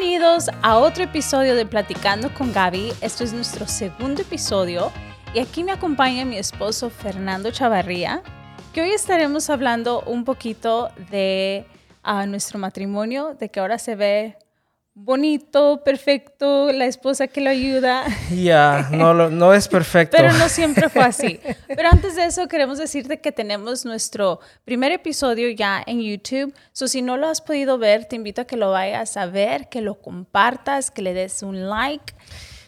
Bienvenidos a otro episodio de Platicando con Gaby. Este es nuestro segundo episodio y aquí me acompaña mi esposo Fernando Chavarría, que hoy estaremos hablando un poquito de ah, nuestro matrimonio, de que ahora se ve bonito, perfecto, la esposa que lo ayuda. Ya, no, no es perfecto. Pero no siempre fue así. Pero antes de eso, queremos decirte que tenemos nuestro primer episodio ya en YouTube. So, si no lo has podido ver, te invito a que lo vayas a ver, que lo compartas, que le des un like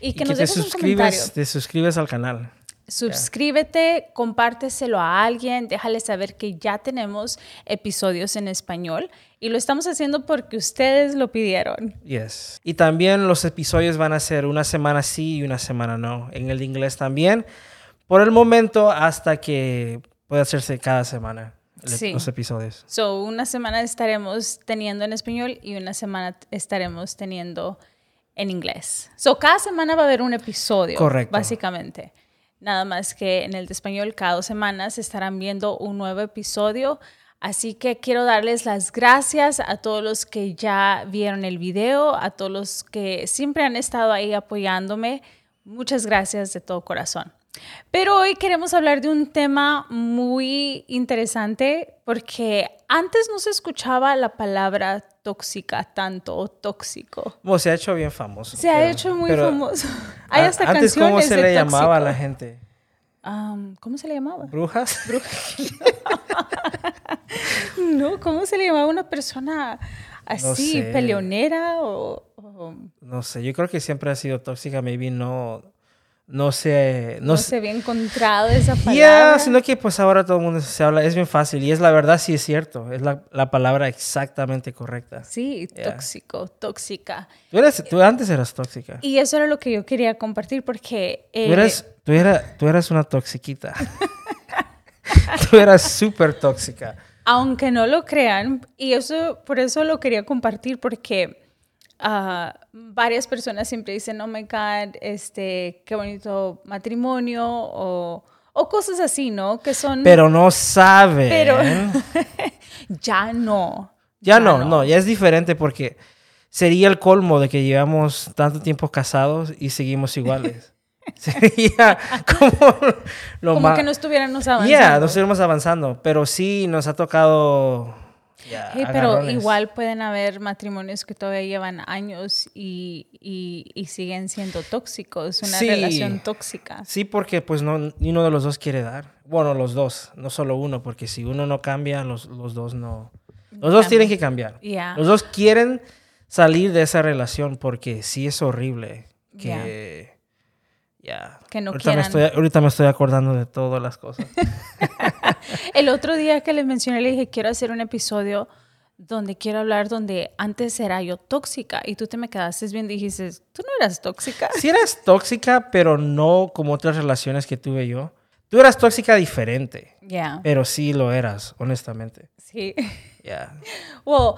y que, nos dejes un comentario. Te suscribes al canal. Suscríbete, compárteselo a alguien, déjale saber que ya tenemos episodios en español y lo estamos haciendo porque ustedes lo pidieron. Yes. Y también los episodios van a ser una semana sí y una semana no. En el inglés también. Por el momento, hasta que pueda hacerse cada semana los episodios. So, una semana estaremos teniendo en español y una semana estaremos teniendo en inglés. So, cada semana va a haber un episodio. Correcto. Básicamente. Nada más que en el de español cada dos semanas estarán viendo un nuevo episodio. Así que quiero darles las gracias a todos los que ya vieron el video, a todos los que siempre han estado ahí apoyándome. Muchas gracias de todo corazón. Pero hoy queremos hablar de un tema muy interesante porque antes no se escuchaba la palabra tóxica tanto o tóxico. Bueno, se ha hecho bien famoso. Se ha hecho muy famoso. Hay hasta antes, ¿cómo se le llamaba a la gente? ¿Cómo se le llamaba? ¿Brujas? Brujas. no, ¿cómo se le llamaba a una persona así, peleonera o, No sé, yo creo que siempre ha sido tóxica, maybe no no se... No, se había encontrado esa palabra. Ya, sino que pues ahora todo el mundo se habla, es bien fácil y es la verdad, sí es cierto, es la, la palabra exactamente correcta. Sí, tóxico, tóxica. Tú, eres, tú antes eras tóxica. Y eso era lo que yo quería compartir porque... Eh, tú, eras, tú, era, tú eras una toxiquita. tú eras súper tóxica. Aunque no lo crean, y eso por eso lo quería compartir porque varias personas siempre dicen, oh my God, este, qué bonito matrimonio o, o cosas así, ¿no? Que son... Pero no sabe. Pero ya no. Ya, no, no, ya es diferente porque sería el colmo de que llevamos tanto tiempo casados y seguimos iguales. sería como lo como que no estuviéramos avanzando. Ya, no estuviéramos avanzando, pero sí nos ha tocado pero igual pueden haber matrimonios que todavía llevan años y, y, siguen siendo tóxicos, una relación tóxica. Sí, porque pues no, ni uno de los dos quiere dar. Bueno, los dos, no solo uno, porque si uno no cambia, los, los dos no... Los dos tienen que cambiar. Los dos quieren salir de esa relación porque sí es horrible que... Ya. Que no ahorita Me estoy, ahorita me estoy acordando de todas las cosas. El otro día que les mencioné, le dije, quiero hacer un episodio donde quiero hablar donde antes era yo tóxica y tú te me quedaste bien dijiste, tú no eras tóxica. Sí eras tóxica, pero no como otras relaciones que tuve yo. Tú eras tóxica diferente. Ya. Pero sí lo eras, honestamente. Sí. Ya. Well,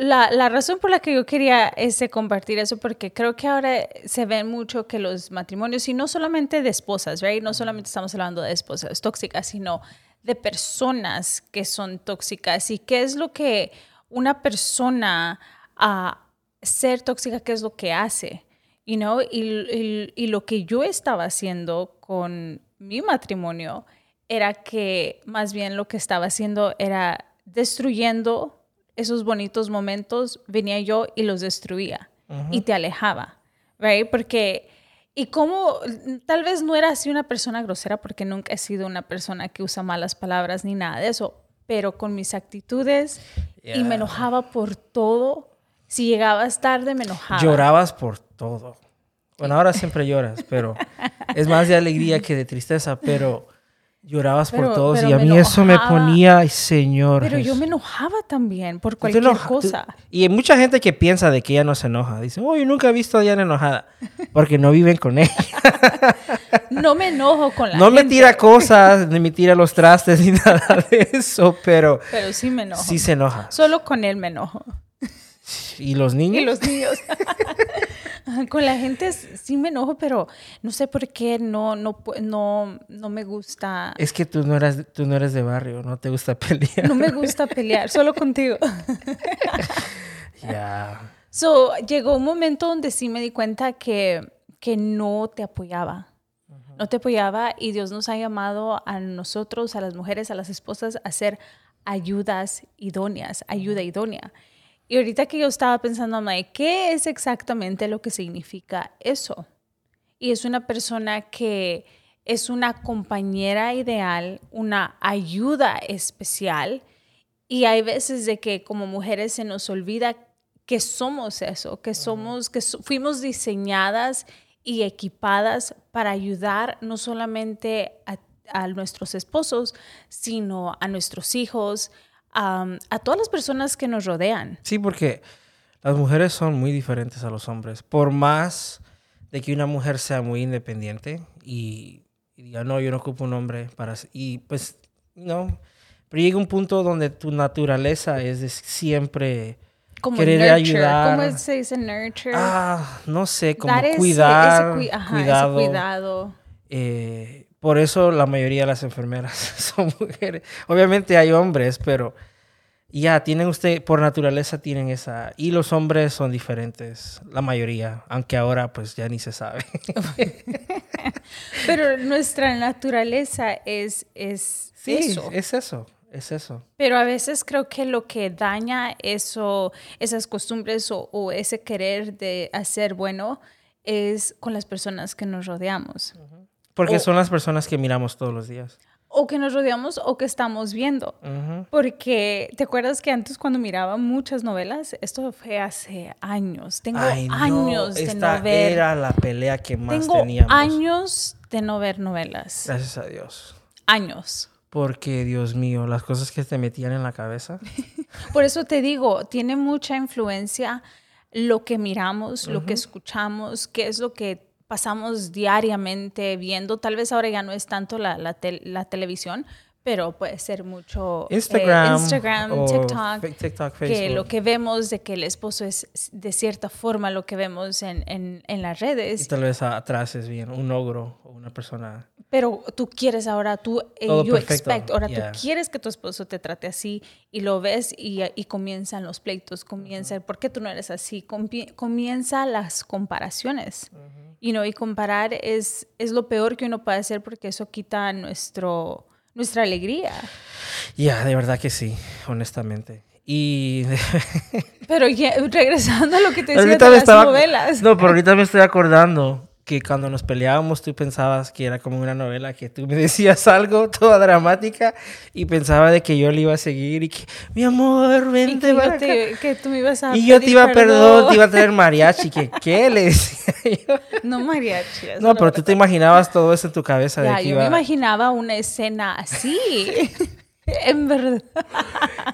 la, la, razón por la que yo quería ese compartir eso, porque creo que ahora se ve mucho que los matrimonios, y no solamente de esposas, right? No solamente estamos hablando de esposas tóxicas, sino de personas que son tóxicas. ¿Y qué es lo que una persona a ser tóxica, qué es lo que hace? You know? y, y lo que yo estaba haciendo con mi matrimonio era que más bien lo que estaba haciendo era destruyendo esos bonitos momentos, venía yo y los destruía y te alejaba, right? Porque, y como tal vez no era así una persona grosera, porque nunca he sido una persona que usa malas palabras ni nada de eso, pero con mis actitudes y me enojaba por todo. Si llegabas tarde, me enojaba. Llorabas por todo. Bueno, ahora siempre lloras, pero es más de alegría que de tristeza, pero Llorabas por todos y a mí eso me ponía, ay señor. Pero yo me enojaba también por cualquier cosa. y hay mucha gente que piensa de que ella no se enoja. Dice, oh, yo nunca he visto a Diana enojada. Porque no viven con ella. no me enojo con la no gente. No me tira cosas, ni me tira los trastes, ni nada de eso, pero... Pero sí me enojo. Sí se enoja. Solo con él me enojo. ¿Y los niños? Y los niños. Con la gente sí me enojo, pero no sé por qué no, no, no, no me gusta. Es que tú no, eras, tú no eres de barrio, no te gusta pelear. No me gusta pelear, solo contigo. Ya. So, llegó un momento donde sí me di cuenta que, que no te apoyaba. No te apoyaba y Dios nos ha llamado a nosotros, a las mujeres, a las esposas, a ser ayudas idóneas, ayuda idónea. Y ahorita que yo estaba pensando, ¿qué es exactamente lo que significa eso? Y es una persona que es una compañera ideal, una ayuda especial. Y hay veces de que como mujeres se nos olvida que somos eso, que somos, que fuimos diseñadas y equipadas para ayudar no solamente a, nuestros esposos, sino a nuestros hijos, a todas las personas que nos rodean. Sí, porque las mujeres son muy diferentes a los hombres. Por más de que una mujer sea muy independiente y, diga, no, yo no ocupo un hombre para... Y pues, no. Pero llega un punto donde tu naturaleza es de siempre como querer ayudar. ¿Cómo se dice nurture? Ah, no sé, como cuidar, cuidado. cuidado. Eh, por eso la mayoría de las enfermeras son mujeres. Obviamente hay hombres, pero ya tienen usted, por naturaleza tienen esa. Y los hombres son diferentes, la mayoría, aunque ahora pues ya ni se sabe. pero nuestra naturaleza es, es sí, eso. Es eso. Es eso. Pero a veces creo que lo que daña eso, esas costumbres o, ese querer de hacer bueno es con las personas que nos rodeamos. Porque son las personas que miramos todos los días. O que nos rodeamos o que estamos viendo. Porque, ¿te acuerdas que antes cuando miraba muchas novelas? Esto fue hace años. Tengo años de no ver. era la pelea que más Tengo teníamos. años de no ver novelas. Gracias a Dios. Años. Porque, Dios mío, las cosas que te metían en la cabeza. Por eso te digo, tiene mucha influencia lo que miramos, lo que escuchamos, qué es lo que pasamos diariamente viendo. Tal vez ahora ya no es tanto la, la, televisión, pero puede ser mucho eh, Instagram, Instagram TikTok, que lo que vemos de que el esposo es de cierta forma lo que vemos en, en, en las redes. Y tal vez atrás es bien un ogro o una persona pero tú quieres ahora, tú, eh, you expect, ahora tú quieres que tu esposo te trate así y lo ves y, y comienzan los pleitos, comienza, ¿por qué tú no eres así? comienza las comparaciones. Y no, y comparar es, es lo peor que uno puede hacer porque eso quita nuestro, nuestra alegría. Ya, de verdad que sí, honestamente. Y... pero regresando a lo que te decía de las novelas. No, pero ahorita me estoy acordando que cuando nos peleábamos tú pensabas que era como una novela, que tú me decías algo toda dramática y pensaba de que yo le iba a seguir y que, mi amor, vente para acá. que tú me ibas a Y yo te iba a perdón, te iba a traer mariachi, que qué le decía yo. No mariachi. No, pero tú te imaginabas todo eso en tu cabeza. Ya, yo me imaginaba una escena así, en verdad.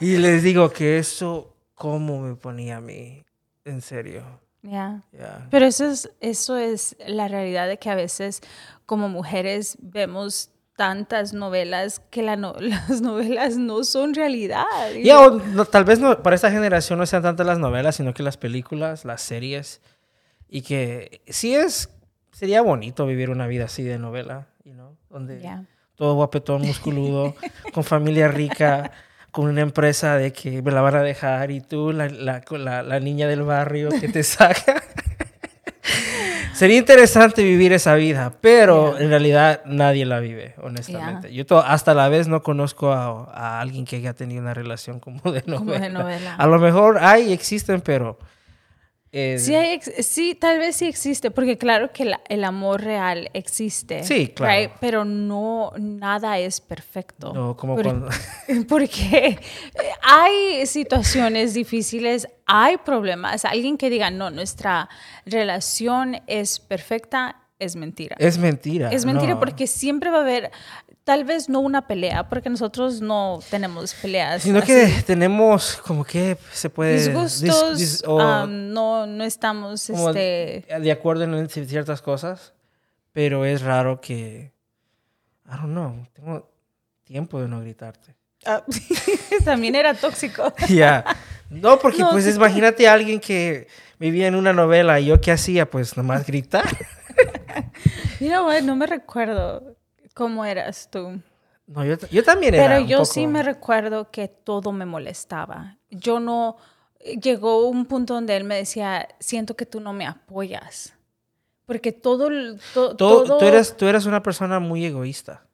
Y les digo que eso, ¿cómo me ponía a mí? En serio. Ya. Pero eso es, eso es la realidad de que a veces como mujeres vemos tantas novelas que la las novelas no son realidad. Ya, tal vez no, para esta generación no sean tantas las novelas, sino que las películas, las series. Y que sí es, sería bonito vivir una vida así de novela, you know, donde todo guapetón, musculudo, con familia rica con una empresa de que me la van a dejar y tú, la, la, la, niña del barrio que te saca. Sería interesante vivir esa vida, pero en realidad nadie la vive, honestamente. Yo hasta la vez no conozco a, a, alguien que haya tenido una relación como de novela. Como de novela. A lo mejor hay, existen, pero Sí, sí, tal vez sí existe, porque claro que el amor real existe. Sí, claro. Pero no, nada es perfecto. No, como cuando... Porque hay situaciones difíciles, hay problemas. Alguien que diga, no, nuestra relación es perfecta, es mentira. Es mentira. Es mentira porque siempre va a haber tal vez no una pelea, porque nosotros no tenemos peleas. Sino que tenemos como que se puede... Disgustos, no, no estamos... Este... De acuerdo en ciertas cosas, pero es raro que... I don't know, tengo tiempo de no gritarte. Ah, también era tóxico. Ya. No, porque pues imagínate a alguien que vivía en una novela y yo qué hacía, pues nomás gritar. you no me recuerdo. ¿Cómo eras tú? No, yo, yo también era. Pero yo sí me recuerdo que todo me molestaba. Yo no, llegó un punto donde él me decía, siento que tú no me apoyas. Porque todo... todo, Tú, eres, tú eres una persona muy egoísta.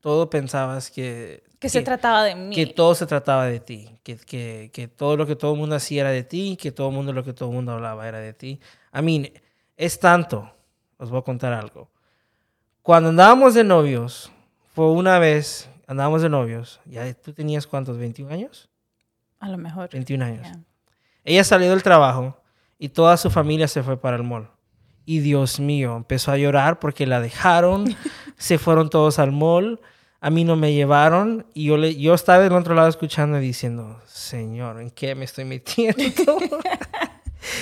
Todo pensabas que... Que, se trataba de mí. Que todo se trataba de ti. Que, que, que, todo lo que todo el mundo hacía era de ti. Que todo el mundo lo que todo el mundo hablaba era de ti. A mí, es tanto. Os voy a contar algo. Cuando andábamos de novios, fue una vez, andábamos de novios. Ya tú tenías cuántos, 21 años? A lo mejor. 21 años. Ella salió del trabajo y toda su familia se fue para el mall. Y Dios mío, empezó a llorar porque la dejaron, se fueron todos al mall, a mí no me llevaron y yo, le, yo estaba del otro lado escuchando y diciendo, Señor, ¿en qué me estoy metiendo?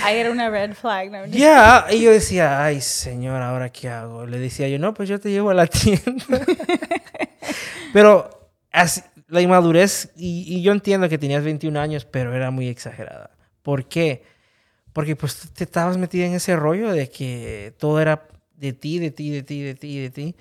Ahí era una red flag. Ya, yeah. y yo decía, ay, Señor, ¿ahora qué hago? Le decía yo, no, pues yo te llevo a la tienda. Pero así, la inmadurez, y, yo entiendo que tenías 21 años, pero era muy exagerada. ¿Por qué? Porque pues te estabas metida en ese rollo de que todo era de ti, de ti, de ti, de ti, de ti.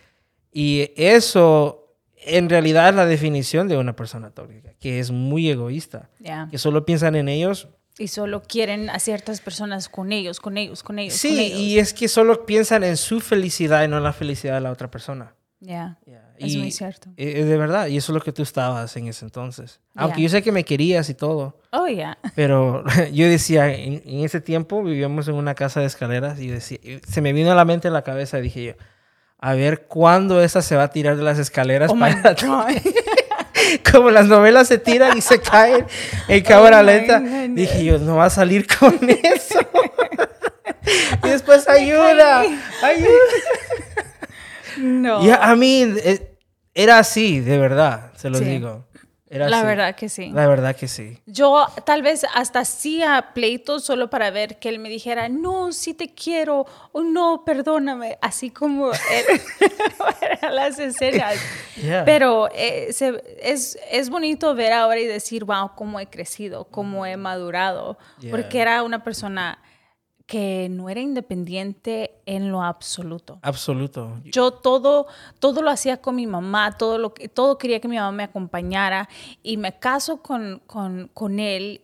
Y eso en realidad es la definición de una persona tóxica, que es muy egoísta, que solo piensan en ellos. Y solo quieren a ciertas personas con ellos, con ellos, con ellos. Sí, y es que solo piensan en su felicidad y no en la felicidad de la otra persona. Ya. Es muy cierto. Es e, de verdad, y eso es lo que tú estabas en ese entonces. Aunque yo sé que me querías y todo. Oh, ya. Pero yo decía, en, ese tiempo vivíamos en una casa de escaleras y decía, se me vino a la mente en la cabeza dije yo, a ver cuándo esa se va a tirar de las escaleras oh para Como las novelas se tiran y se caen en oh cámara lenta. Dije yo, no va a salir con eso. y después ayuda, ayuda. No. a mí eh, era así, de verdad, se lo digo. Era la verdad que sí. La verdad que sí. Yo tal vez hasta hacía pleitos solo para ver que él me dijera, no, sí te quiero, o no, perdóname, así como eran las escenas. Pero eh, es, es bonito ver ahora y decir, wow, cómo he crecido, cómo he madurado, porque era una persona que no era independiente en lo absoluto. Absoluto. Yo todo, todo lo hacía con mi mamá, todo, lo que, todo quería que mi mamá me acompañara y me caso con, con, con él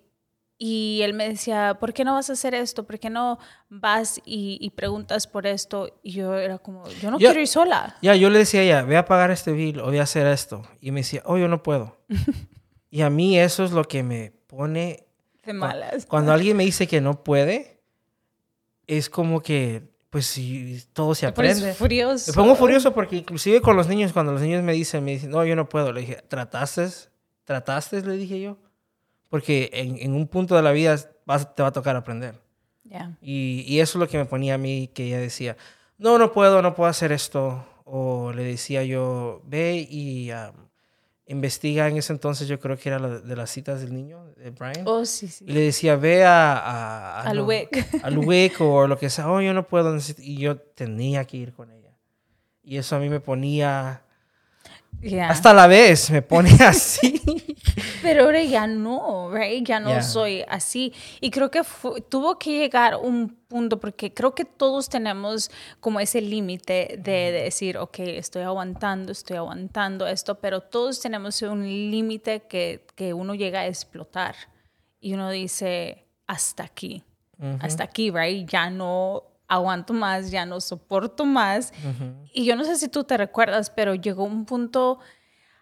y él me decía, ¿por qué no vas a hacer esto? ¿Por qué no vas y, preguntas por esto? Y yo era como, yo no quiero ir sola. Ya, yo le decía a ella, voy a pagar este bill o voy a hacer esto. Y me decía, oh, yo no puedo. y a mí eso es lo que me pone... De malas. Cuando alguien me dice que no puede, es como que, pues, si todo se aprende. furioso. Me pongo furioso porque inclusive con los niños, cuando los niños me dicen, me dicen, no, yo no puedo, le dije, ¿trataste? ¿Trataste? Le dije yo. Porque en, un punto de la vida te va a tocar aprender. Y, y, eso es lo que me ponía a mí, que ella decía, no, no puedo, no puedo hacer esto. O le decía yo, ve y investiga en ese entonces, yo creo que era la de las citas del niño, de Brian. Oh, sí, sí. Y le decía, ve a... a, al WIC. Al WIC o lo que sea. Oh, yo no puedo. Y yo tenía que ir con ella. Y eso a mí me ponía... Hasta la vez me pone así. Pero ahora ya no, right? Ya no soy así. Y creo que tuvo que llegar un punto, porque creo que todos tenemos como ese límite de, decir, ok, estoy aguantando, estoy aguantando esto, pero todos tenemos un límite que, que uno llega a explotar. Y uno dice, hasta aquí, hasta aquí, right? Ya no aguanto más, ya no soporto más. Y yo no sé si tú te recuerdas, pero llegó un punto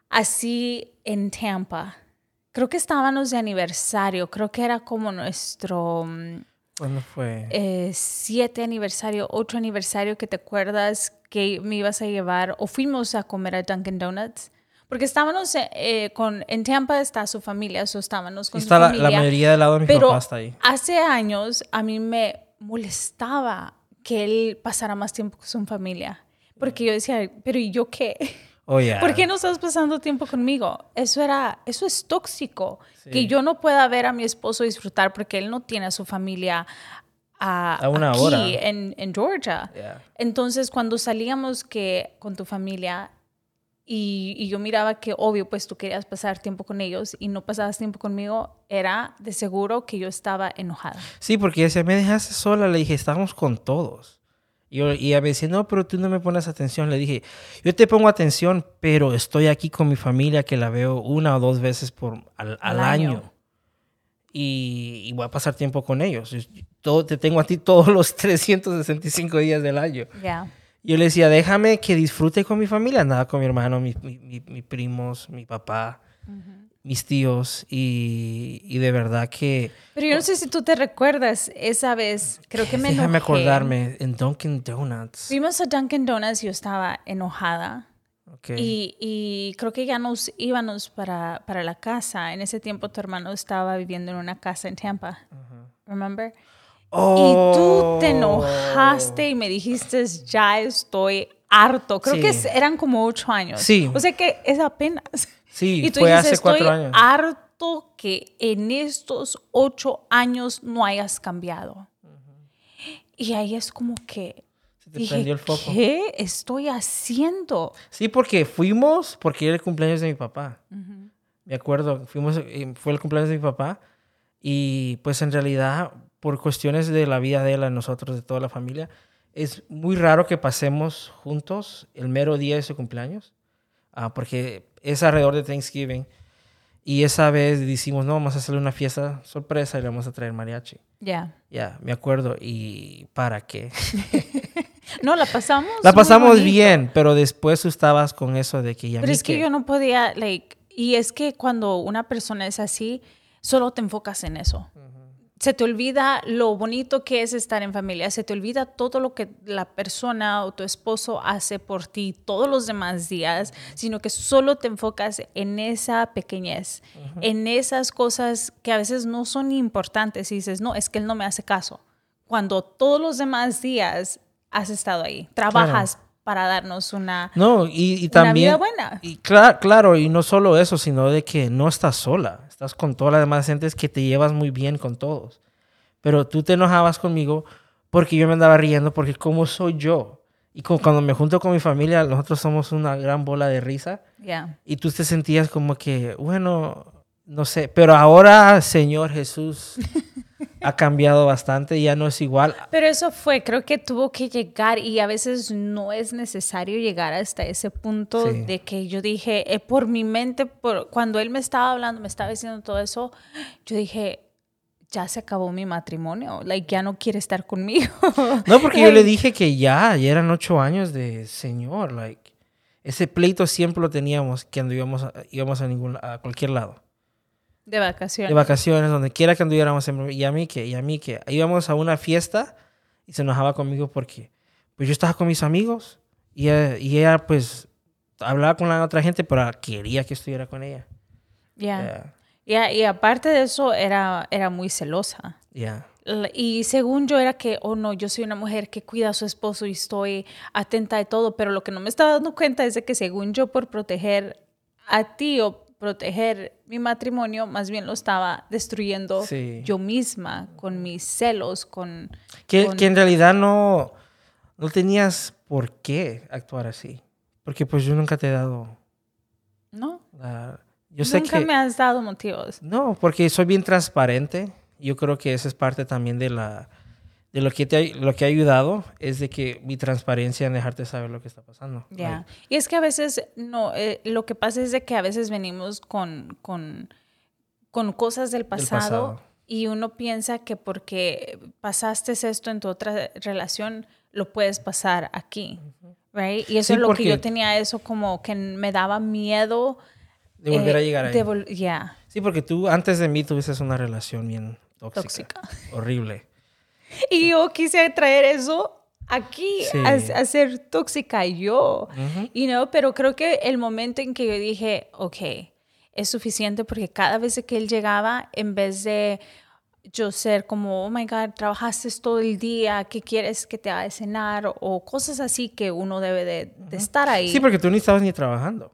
así en Tampa. Creo que estábamos de aniversario, creo que era como nuestro... Mm, ¿Cuándo fue? Eh, siete aniversario, ocho aniversario que te acuerdas que me ibas a llevar o fuimos a comer a Dunkin' Donuts. Porque estábamos eh, con, en Tampa está su familia, eso estábamos con está su familia. La, mayoría del lado de mi pero papá está ahí. Hace años a mí me molestaba que él pasara más tiempo con su familia. Porque yo decía, pero ¿y yo qué? Oh, ¿Por qué no estás pasando tiempo conmigo? Eso era, eso es tóxico. Que yo no pueda ver a mi esposo disfrutar porque él no tiene a su familia a, una aquí hora. En, en Georgia. Entonces, cuando salíamos que con tu familia y, y, yo miraba que obvio, pues tú querías pasar tiempo con ellos y no pasabas tiempo conmigo, era de seguro que yo estaba enojada. Sí, porque decía, me dejaste sola, le dije, estábamos con todos. Y, y ella me decía, no, pero tú no me pones atención. Le dije, yo te pongo atención, pero estoy aquí con mi familia que la veo una o dos veces por, al, año. y, voy a pasar tiempo con ellos. Todo, te tengo a ti todos los 365 días del año. Ya. Yo le decía, déjame que disfrute con mi familia. Nada con mi hermano, mis mi, primos, mi papá, mis tíos. Y, y, de verdad que... Pero yo no sé si tú te recuerdas esa vez, creo que me Déjame acordarme, en Dunkin' Donuts. Fuimos a Dunkin' Donuts y yo estaba enojada. Y, y, creo que ya nos íbamos para, para, la casa. En ese tiempo tu hermano estaba viviendo en una casa en Tampa. ¿Remember? Y tú te enojaste y me dijiste, ya estoy harto. Creo que eran como ocho años. Sí. O sea que es apenas. Sí, y tú fue hace cuatro estoy años. harto que en estos ocho años no hayas cambiado. Y ahí es como que Dije, el foco. ¿Qué estoy haciendo? Sí, porque fuimos, porque era el cumpleaños de mi papá. Me acuerdo, fuimos, eh, fue el cumpleaños de mi papá. Y pues en realidad, por cuestiones de la vida de él, a nosotros, de toda la familia, es muy raro que pasemos juntos el mero día de su cumpleaños. Ah, porque es alrededor de Thanksgiving. Y esa vez decimos, no, vamos a hacerle una fiesta sorpresa y le vamos a traer mariachi. Ya. Ya, me acuerdo. ¿Y para qué? No, la pasamos. La pasamos bien, pero después tú estabas con eso de que ya Pero es que, yo no podía, like, y es que cuando una persona es así, solo te enfocas en eso. Se te olvida lo bonito que es estar en familia, se te olvida todo lo que la persona o tu esposo hace por ti todos los demás días, sino que solo te enfocas en esa pequeñez, en esas cosas que a veces no son importantes y dices, no, es que él no me hace caso. Cuando todos los demás días has estado ahí, trabajas para darnos una, no, y, también, vida buena. Y claro, claro, y no solo eso, sino de que no estás sola, estás con todas las demás gentes que te llevas muy bien con todos. Pero tú te enojabas conmigo porque yo me andaba riendo, porque como soy yo. Y cuando me junto con mi familia, nosotros somos una gran bola de risa. Y tú te sentías como que, bueno, no sé, pero ahora, Señor Jesús, ha cambiado bastante, ya no es igual. Pero eso fue, creo que tuvo que llegar y a veces no es necesario llegar hasta ese punto de que yo dije, eh, por mi mente, por, cuando él me estaba hablando, me estaba diciendo todo eso, yo dije, ya se acabó mi matrimonio, like ya no quiere estar conmigo. No, porque yo le dije que ya, ya eran ocho años de señor, like ese pleito siempre lo teníamos cuando íbamos a, íbamos a ningún a cualquier lado. De vacaciones. De vacaciones, donde quiera que anduviéramos. Y a mí que, y a mí que. Íbamos a una fiesta y se enojaba conmigo porque pues yo estaba con mis amigos y ella, y ella pues hablaba con la otra gente, pero quería que estuviera con ella. Ya. Y aparte de eso, era, era muy celosa. Ya. Y según yo era que, oh no, yo soy una mujer que cuida a su esposo y estoy atenta de todo, pero lo que no me estaba dando cuenta es de que según yo por proteger a ti o proteger mi matrimonio, más bien lo estaba destruyendo yo misma, con mis celos, con... Que, que, en realidad no, no tenías por qué actuar así, porque pues yo nunca te he dado... No. yo sé nunca me has dado motivos. No, porque soy bien transparente. Yo creo que esa es parte también de la de lo que te lo que ha ayudado es de que mi transparencia en dejarte saber lo que está pasando. Ya. Y es que a veces no eh, lo que pasa es de que a veces venimos con con, con cosas del pasado, y uno piensa que porque pasaste esto en tu otra relación lo puedes pasar aquí. Right? Y eso es lo que yo tenía eso como que me daba miedo de volver a eh, llegar ahí. Ya. Sí, porque tú antes de mí tuviste una relación bien tóxica. Horrible. Y yo quise traer eso aquí a, ser tóxica yo, y no pero creo que el momento en que yo dije, ok, es suficiente porque cada vez que él llegaba, en vez de yo ser como, oh my God, trabajaste todo el día, ¿qué quieres que te haga de cenar? O cosas así que uno debe de, estar ahí. Sí, porque tú ni estabas ni trabajando.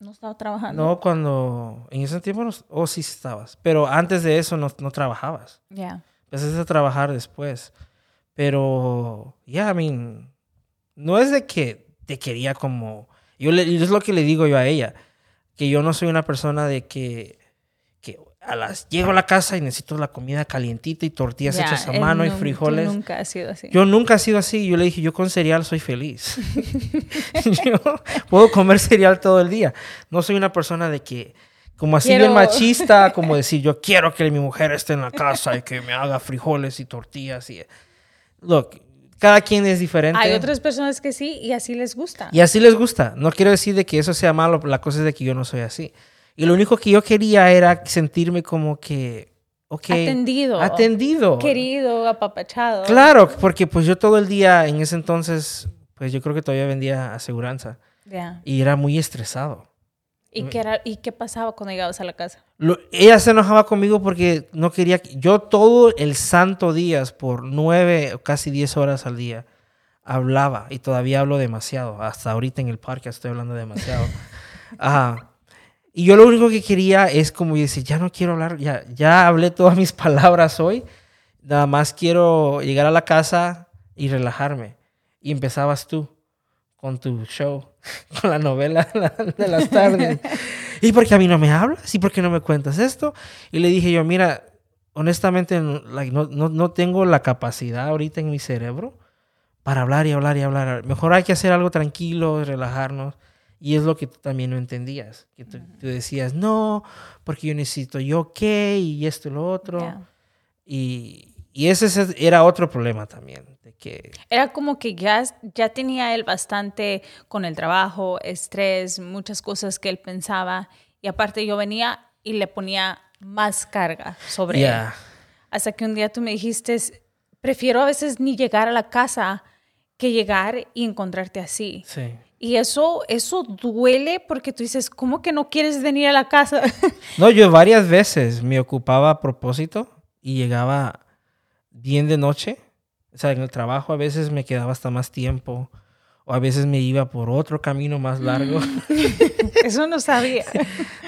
No estaba trabajando. No, cuando en ese tiempo, no, oh sí estabas, pero antes de eso no, no trabajabas. Ya empezaste a trabajar después. Pero, ya, I mean, no es de que te quería como... Yo le, es lo que le digo yo a ella, que yo no soy una persona de que, que a las, llego a la casa y necesito la comida calientita y tortillas hechas a mano y frijoles. nunca ha sido así. Yo nunca he sido así. Yo le dije, yo con cereal soy feliz. yo puedo comer cereal todo el día. No soy una persona de que como así bien machista, como decir, yo quiero que mi mujer esté en la casa y que me haga frijoles y tortillas. Y... Look, cada quien es diferente. Hay otras personas que sí y así les gusta. Y así les gusta. No quiero decir de que eso sea malo, la cosa es de que yo no soy así. Y lo único que yo quería era sentirme como que, ok. Atendido. Atendido. Querido, apapachado. Claro, porque pues yo todo el día en ese entonces, pues yo creo que todavía vendía aseguranza. Y era muy estresado. ¿Y qué, era, ¿Y qué pasaba cuando llegabas a la casa? ella se enojaba conmigo porque no quería... Yo todo el santo días, por nueve o casi diez horas al día, hablaba. Y todavía hablo demasiado. Hasta ahorita en el parque estoy hablando demasiado. Ajá. Y yo lo único que quería es como decir, ya no quiero hablar, ya, ya hablé todas mis palabras hoy. Nada más quiero llegar a la casa y relajarme. Y empezabas tú con tu show, con la novela de las tardes. ¿Y por qué a mí no me hablas? ¿Y por qué no me cuentas esto? Y le dije yo, mira, honestamente no, no, tengo la capacidad ahorita en mi cerebro para hablar y hablar y hablar. Mejor hay que hacer algo tranquilo, relajarnos. Y es lo que tú también no entendías. Que tú, decías, no, porque yo necesito yo qué y esto y lo otro. Y, y ese era otro problema también que... Era como que ya, ya tenía él bastante con el trabajo, estrés, muchas cosas que él pensaba. Y aparte yo venía y le ponía más carga sobre él. Hasta que un día tú me dijiste, prefiero a veces ni llegar a la casa que llegar y encontrarte así. Sí. Y eso, eso duele porque tú dices, ¿cómo que no quieres venir a la casa? no, yo varias veces me ocupaba a propósito y llegaba bien de noche o sea, en el trabajo a veces me quedaba hasta más tiempo o a veces me iba por otro camino más largo. Mm. Eso no sabía.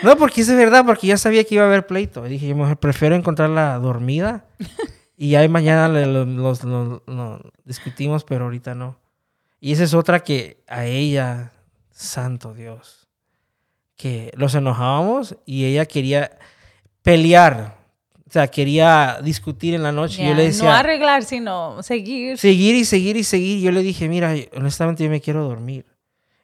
no, porque es de verdad, porque ya sabía que iba a haber pleito. dije, yo prefiero encontrarla dormida y ahí mañana los, discutimos, pero ahorita no. Y esa es otra que a ella, santo Dios, que los enojábamos y ella quería pelear o sea, quería discutir en la noche. y yo le decía, no arreglar, sino seguir. Seguir y seguir y seguir. Yo le dije, mira, honestamente yo me quiero dormir.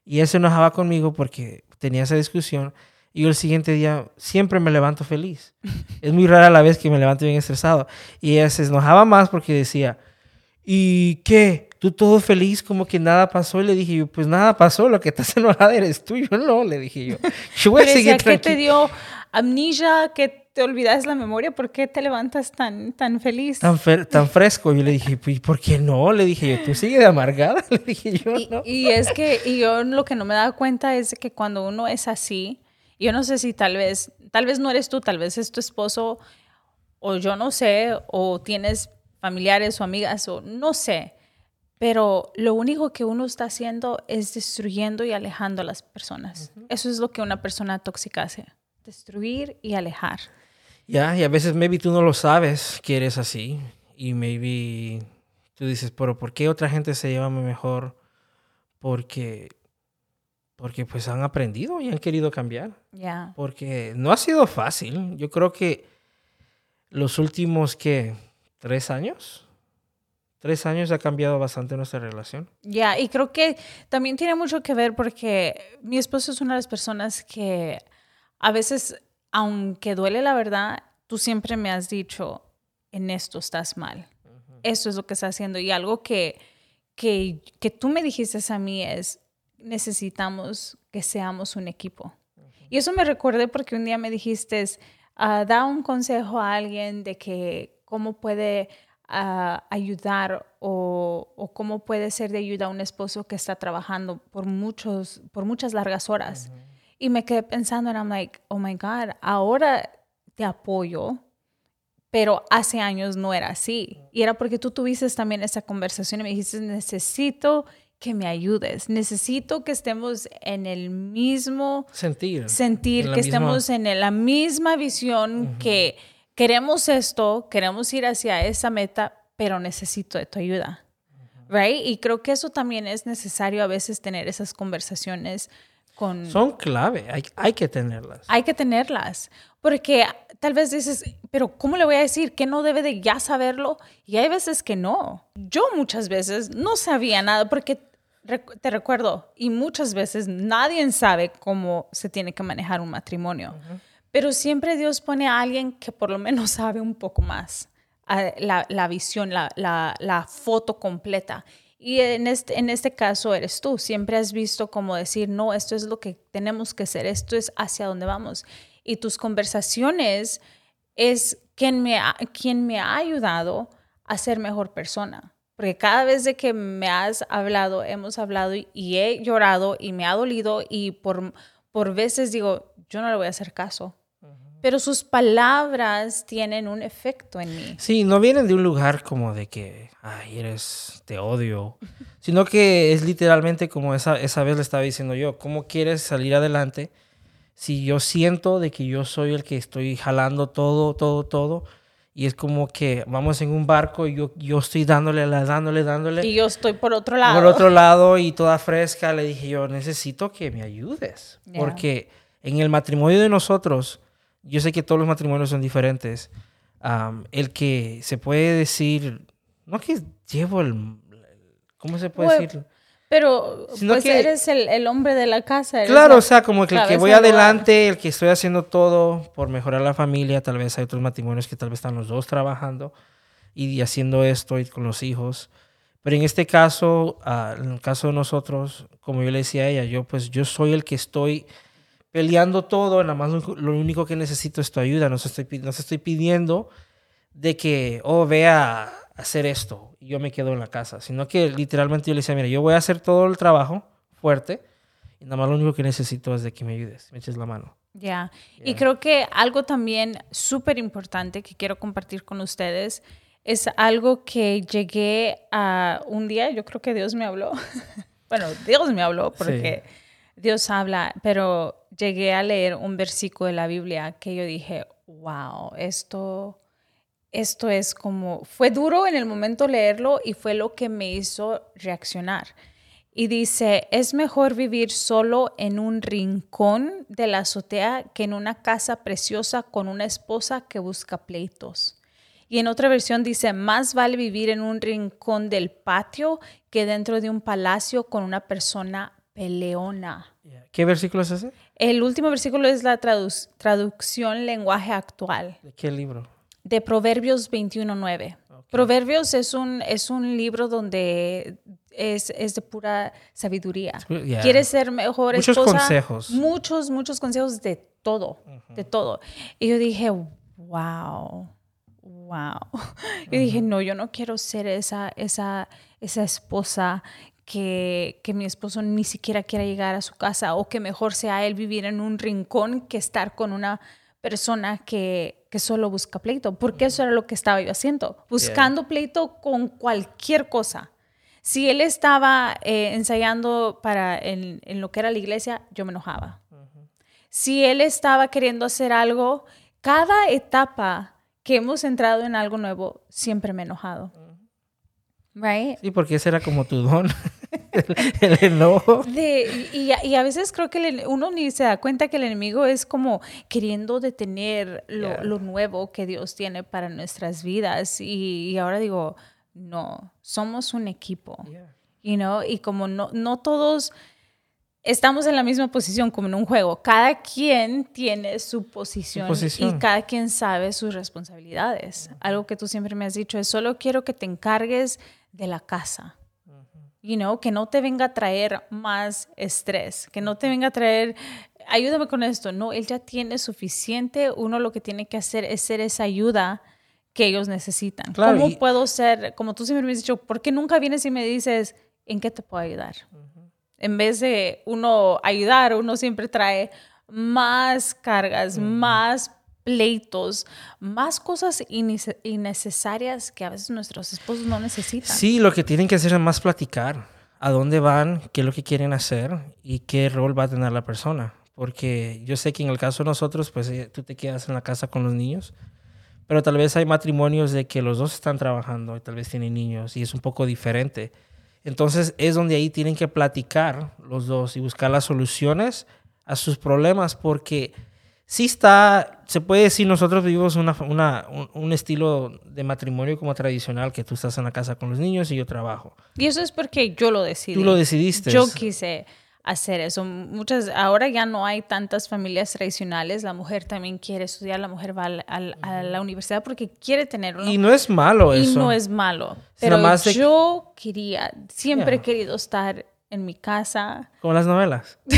Y él se enojaba conmigo porque tenía esa discusión. Y yo el siguiente día siempre me levanto feliz. es muy rara la vez que me levanto bien estresado. Y ella se enojaba más porque decía, ¿y qué? ¿Tú todo feliz como que nada pasó? Y le dije yo, pues nada pasó, lo que estás enojada eres tú. Yo no, le dije yo. Yo voy a seguir ¿Qué te dio amnesia? ¿Qué te olvidas la memoria, ¿por qué te levantas tan, tan feliz? Tan, tan fresco. Yo le dije, ¿y por qué no? Le dije yo, ¿tú sigues de amargada? Le dije yo, y, no. Y es que, y yo lo que no me daba cuenta es que cuando uno es así, yo no sé si tal vez, tal vez no eres tú, tal vez es tu esposo, o yo no sé, o tienes familiares o amigas, o no sé. Pero lo único que uno está haciendo es destruyendo y alejando a las personas. Eso es lo que una persona tóxica hace. Destruir y alejar. Ya, y a veces maybe tú no lo sabes que eres así. Y maybe tú dices, pero ¿por qué otra gente se lleva mejor? Porque, porque pues han aprendido y han querido cambiar. Ya. Porque no ha sido fácil. Yo creo que los últimos, ¿qué? ¿Tres años? Tres años ha cambiado bastante nuestra relación. Ya, y creo que también tiene mucho que ver porque mi esposo es una de las personas que a veces aunque duele la verdad, tú siempre me has dicho, en esto estás mal. Eso es lo que estás haciendo. Y algo que, que, que tú me dijiste a mí es, necesitamos que seamos un equipo. Y eso me recuerde porque un día me dijiste, uh, da un consejo a alguien de que cómo puede ah, ayudar o, o, cómo puede ser de ayuda a un esposo que está trabajando por, muchos, por muchas largas horas. Y me quedé pensando, and I'm like, oh my God, ahora te apoyo, pero hace años no era así. Y era porque tú tuviste también esa conversación y me dijiste, necesito que me ayudes, necesito que estemos en el mismo sentir, sentir que estemos en la misma visión, que queremos esto, queremos ir hacia esa meta, pero necesito de tu ayuda. Right? Y creo que eso también es necesario a veces tener esas conversaciones son clave, hay, hay que tenerlas. Hay que tenerlas, porque tal vez dices, pero ¿cómo le voy a decir que no debe de ya saberlo? Y hay veces que no. Yo muchas veces no sabía nada porque te recuerdo, y muchas veces nadie sabe cómo se tiene que manejar un matrimonio. Pero siempre Dios pone a alguien que por lo menos sabe un poco más, la, la visión, la, la, la, foto completa. Y en este, en este caso eres tú. Siempre has visto como decir, no, esto es lo que tenemos que hacer, esto es hacia dónde vamos. Y tus conversaciones es quien me ha, quien me ha ayudado a ser mejor persona. Porque cada vez que me has hablado, hemos hablado y he llorado y me ha dolido y por, por veces digo, yo no le voy a hacer caso. Pero sus palabras tienen un efecto en mí. Sí, no vienen de un lugar como de que, ay, eres, te odio, sino que es literalmente como esa, esa vez le estaba diciendo yo, ¿cómo quieres salir adelante si yo siento de que yo soy el que estoy jalando todo, todo, todo? Y es como que vamos en un barco y yo, yo estoy dándole, dándole, dándole. Y yo estoy por otro lado. Por otro lado y toda fresca, le dije yo, necesito que me ayudes. Porque en el matrimonio de nosotros, yo sé que todos los matrimonios son diferentes. el que se puede decir, no que llevo el, ¿cómo se puede decir? Pero pues eres el, hombre de la casa. Claro, o sea, como que el que voy adelante, el que estoy haciendo todo por mejorar la familia. Tal vez hay otros matrimonios que tal vez están los dos trabajando y, haciendo esto y con los hijos. Pero en este caso, ah, en el caso de nosotros, como yo le decía a ella, yo pues yo soy el que estoy peleando todo, nada más lo, único que necesito es tu ayuda, no estoy, estoy pidiendo de que, oh, vea hacer esto. Y yo me quedo en la casa, sino que literalmente yo le decía, mira, yo voy a hacer todo el trabajo fuerte y nada más lo único que necesito es de que me ayudes, me eches la mano. Ya, y creo que algo también súper importante que quiero compartir con ustedes es algo que llegué a un día, yo creo que Dios me habló. bueno, Dios me habló porque Dios habla, pero llegué a leer un versículo de la Biblia que yo dije, wow, esto esto es como, fue duro en el momento leerlo y fue lo que me hizo reaccionar. Y dice, es mejor vivir solo en un rincón de la azotea que en una casa preciosa con una esposa que busca pleitos. Y en otra versión dice, más vale vivir en un rincón del patio que dentro de un palacio con una persona peleona. ¿Qué versículo es ese? El último versículo es la traducción lenguaje actual. ¿De qué libro? de Proverbios 21.9. Proverbios es un, es un libro donde es, es de pura sabiduría. Quieres ser mejor muchos consejos. Muchos, muchos consejos de todo, de todo. Y yo dije, wow, wow. Yo dije, no, yo no quiero ser esa, esa, esa esposa que, que, mi esposo ni siquiera quiera llegar a su casa o que mejor sea él vivir en un rincón que estar con una persona que, que solo busca pleito, porque eso era lo que estaba yo haciendo, buscando pleito con cualquier cosa. Si él estaba eh, ensayando para en, en, lo que era la iglesia, yo me enojaba. Si él estaba queriendo hacer algo, cada etapa que hemos entrado en algo nuevo, siempre me he enojado. Right? Sí, porque ese era como tu don. el, enojo. De, y, y, a veces creo que uno ni se da cuenta que el enemigo es como queriendo detener lo, lo nuevo que Dios tiene para nuestras vidas. Y, y ahora digo, no, somos un equipo. You know? Y como no, no todos estamos en la misma posición como en un juego. Cada quien tiene su posición, y cada quien sabe sus responsabilidades. Algo que tú siempre me has dicho es, solo quiero que te encargues de la casa you know, que no te venga a traer más estrés, que no te venga a traer, ayúdame con esto. No, él ya tiene suficiente. Uno lo que tiene que hacer es ser esa ayuda que ellos necesitan. ¿Cómo puedo ser, como tú siempre me has dicho, ¿por qué nunca vienes y me dices, ¿en qué te puedo ayudar? En vez de uno ayudar, uno siempre trae más cargas, más pleitos, más cosas innecesarias que a veces nuestros esposos no necesitan. Sí, lo que tienen que hacer es más platicar a dónde van, qué es lo que quieren hacer y qué rol va a tener la persona. Porque yo sé que en el caso de nosotros, pues eh, tú te quedas en la casa con los niños, pero tal vez hay matrimonios de que los dos están trabajando y tal vez tienen niños y es un poco diferente. Entonces es donde ahí tienen que platicar los dos y buscar las soluciones a sus problemas porque sí está, se puede decir, nosotros vivimos una, una, un, estilo de matrimonio como tradicional, que tú estás en la casa con los niños y yo trabajo. Y eso es porque yo lo decidí. Tú lo decidiste. Yo quise. hacer eso. Muchas, ahora ya no hay tantas familias tradicionales. La mujer también quiere estudiar, la mujer va a, la universidad porque quiere tenerlo. Y no es malo eso. Y no es malo. Pero yo quería, siempre he querido estar en mi casa. Como las novelas.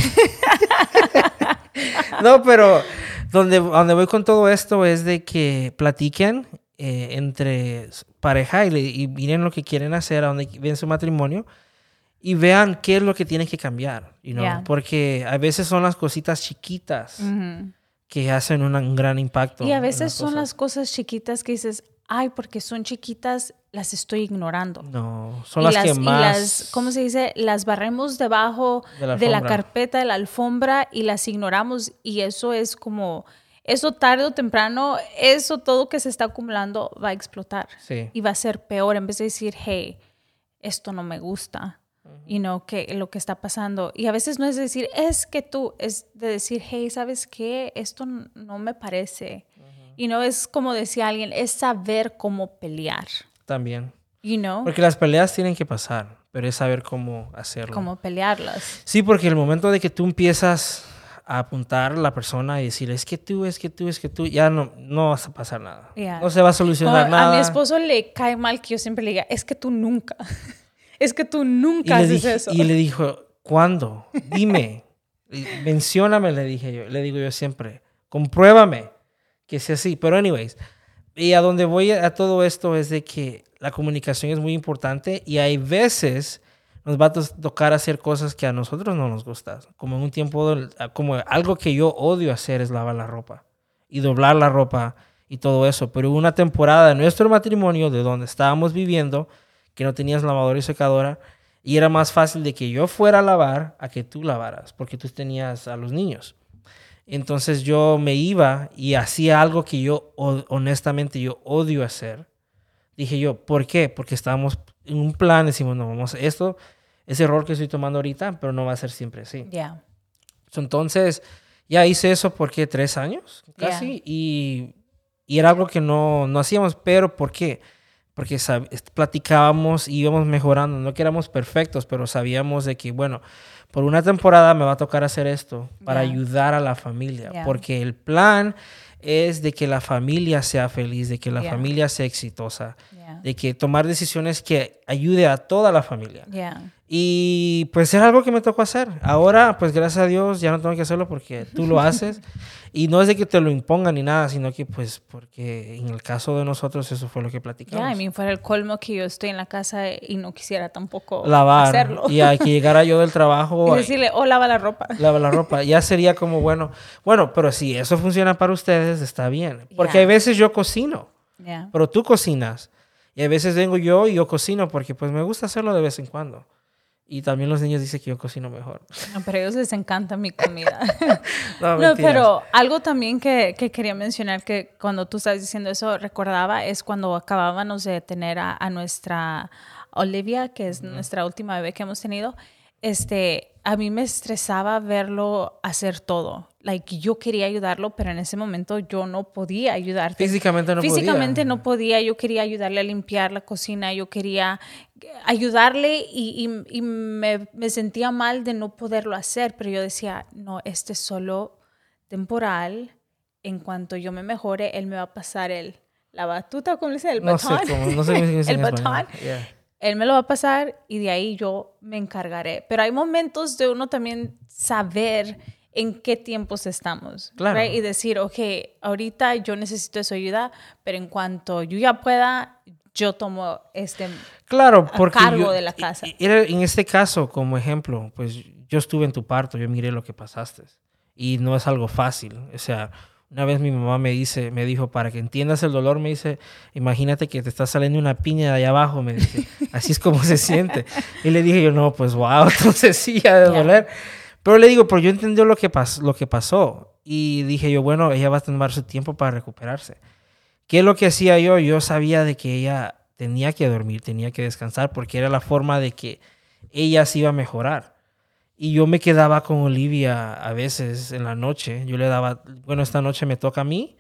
no, pero donde, donde voy con todo esto es de que platiquen eh, entre pareja y, miren lo que quieren hacer, a donde ven su matrimonio y vean qué es lo que tienen que cambiar, you porque a veces son las cositas chiquitas que hacen un gran impacto. Y a veces son las cosas chiquitas que dices, ay, porque son chiquitas, las estoy ignorando. No, son las, que más... las, ¿cómo se dice? Las barremos debajo de la, carpeta, de la alfombra y las ignoramos y eso es como... Eso tarde o temprano, eso todo que se está acumulando va a explotar. Y va a ser peor en vez de decir, hey, esto no me gusta. Y no que lo que está pasando. Y a veces no es decir, es que tú, es de decir, hey, ¿sabes qué? Esto no me parece. Y no es como decía alguien, es saber cómo pelear. También. You know? Porque las peleas tienen que pasar, pero es saber cómo hacerlo. Cómo pelearlas. Sí, porque el momento de que tú empiezas a apuntar a la persona y decir, es que tú, es que tú, es que tú, ya no, no vas a pasar nada. No se va a solucionar nada. A mi esposo le cae mal que yo siempre le diga, es que tú nunca, es que tú nunca haces eso. Y le dijo, ¿cuándo? Dime, mencióname, le dije yo, le digo yo siempre, compruébame que sea así. Pero anyways, y a donde voy a todo esto es de que la comunicación es muy importante y hay veces nos va a tocar hacer cosas que a nosotros no nos gustan. Como en un tiempo, como algo que yo odio hacer es lavar la ropa y doblar la ropa y todo eso. Pero hubo una temporada de nuestro matrimonio de donde estábamos viviendo que no tenías lavadora y secadora y era más fácil de que yo fuera a lavar a que tú lavaras porque tú tenías a los niños. Entonces yo me iba y hacía algo que yo honestamente yo odio hacer. Dije yo, ¿por qué? Porque estábamos en un plan, decimos, no, vamos, esto es error que estoy tomando ahorita, pero no va a ser siempre así. Ya. Entonces, ya hice eso porque tres años casi y, y, era algo que no, no hacíamos, pero ¿por qué? Porque platicábamos y íbamos mejorando, no que éramos perfectos, pero sabíamos de que, bueno, por una temporada me va a tocar hacer esto para ayudar a la familia, porque el plan es de que la familia sea feliz, de que la familia sea exitosa, de que tomar decisiones que ayude a toda la familia. Y pues es algo que me tocó hacer. Ahora, pues gracias a Dios ya no tengo que hacerlo porque tú lo haces. y no es de que te lo impongan ni nada, sino que pues porque en el caso de nosotros eso fue lo que platicamos. Ya, a mí fuera el colmo que yo estoy en la casa y no quisiera tampoco Lavar, hacerlo. Y hay que llegara yo del trabajo. y decirle, oh, lava la ropa. Lava la ropa. Ya sería como, bueno, bueno, pero si eso funciona para ustedes, está bien. Porque hay veces yo cocino, pero tú cocinas. Y a veces vengo yo y yo cocino porque pues me gusta hacerlo de vez en cuando. Y también los niños dicen que yo cocino mejor. No, pero a ellos les encanta mi comida. no, pero algo también que, que, quería mencionar que cuando tú estás diciendo eso recordaba es cuando acabábamos de tener a, a nuestra Olivia, que es nuestra última bebé que hemos tenido. Este, a mí me estresaba verlo hacer todo. Like, yo quería ayudarlo, pero en ese momento yo no podía ayudarte. Físicamente no Físicamente no podía. Yo quería ayudarle a limpiar la cocina, yo quería ayudarle y, y, me, me, sentía mal de no poderlo hacer, pero yo decía, no, este es solo temporal. En cuanto yo me mejore, él me va a pasar el, la batuta, ¿cómo le dice? El batón. No sé cómo, no sé el batón él me lo va a pasar y de ahí yo me encargaré. Pero hay momentos de uno también saber en qué tiempos estamos. Claro. Y decir, ok, ahorita yo necesito esa ayuda, pero en cuanto yo ya pueda, yo tomo este claro, porque cargo de la casa. En este caso, como ejemplo, pues yo estuve en tu parto, yo miré lo que pasaste. Y no es algo fácil. O sea, una vez mi mamá me dice, me dijo, para que entiendas el dolor, me dice, imagínate que te está saliendo una piña de allá abajo, me dice, así es como se siente. Y le dije yo, no, pues wow, entonces sí, ha de doler. Pero le digo, pero yo entendí lo que, pasó, lo que pasó. Y dije yo, bueno, ella va a tomar su tiempo para recuperarse. ¿Qué es lo que hacía yo? Yo sabía de que ella tenía que dormir, tenía que descansar, porque era la forma de que ella se iba a mejorar. Y yo me quedaba con Olivia a veces en la noche. Yo le daba, bueno, esta noche me toca a mí.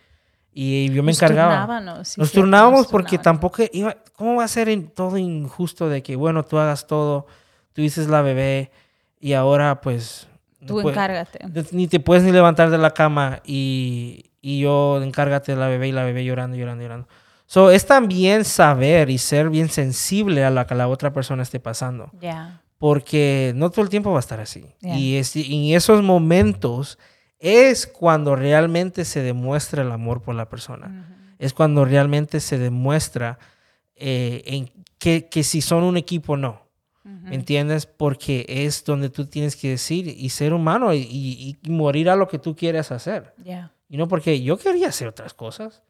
Y yo me encargaba. Turnábamos, nos turnábamos porque tampoco iba, ¿cómo va a ser todo injusto de que, bueno, tú hagas todo, tú dices la bebé y ahora pues... Tú encárgate. Ni te puedes ni levantar de la cama y, y yo encárgate de la bebé y la bebé llorando, llorando, llorando. So, es también saber y ser bien sensible a lo que la otra persona esté pasando. Ya. Porque no todo el tiempo va a estar así. Y es, en esos momentos es cuando realmente se demuestra el amor por la persona. Es cuando realmente se demuestra eh, en que, que, si son un equipo no. ¿Me entiendes? Porque es donde tú tienes que decir y ser humano y, morir a lo que tú quieres hacer. Y no porque yo quería hacer otras cosas.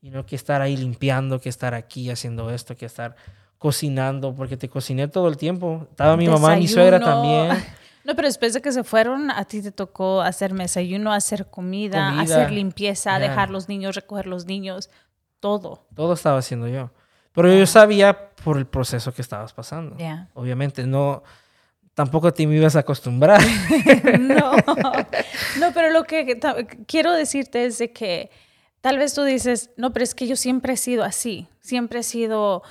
Y no que estar ahí limpiando, que estar aquí haciendo esto, que estar cocinando, porque te cociné todo el tiempo. Estaba mi mamá, mi suegra también. No, pero después de que se fueron, a ti te tocó hacer desayuno, hacer comida, hacer limpieza, dejar los niños, recoger los niños, todo. Todo estaba haciendo yo. Pero yo sabía por el proceso que estabas pasando. Obviamente, no, tampoco te me ibas a acostumbrar. no, no, pero lo que quiero decirte es de que tal vez tú dices, no, pero es que yo siempre he sido así, siempre he sido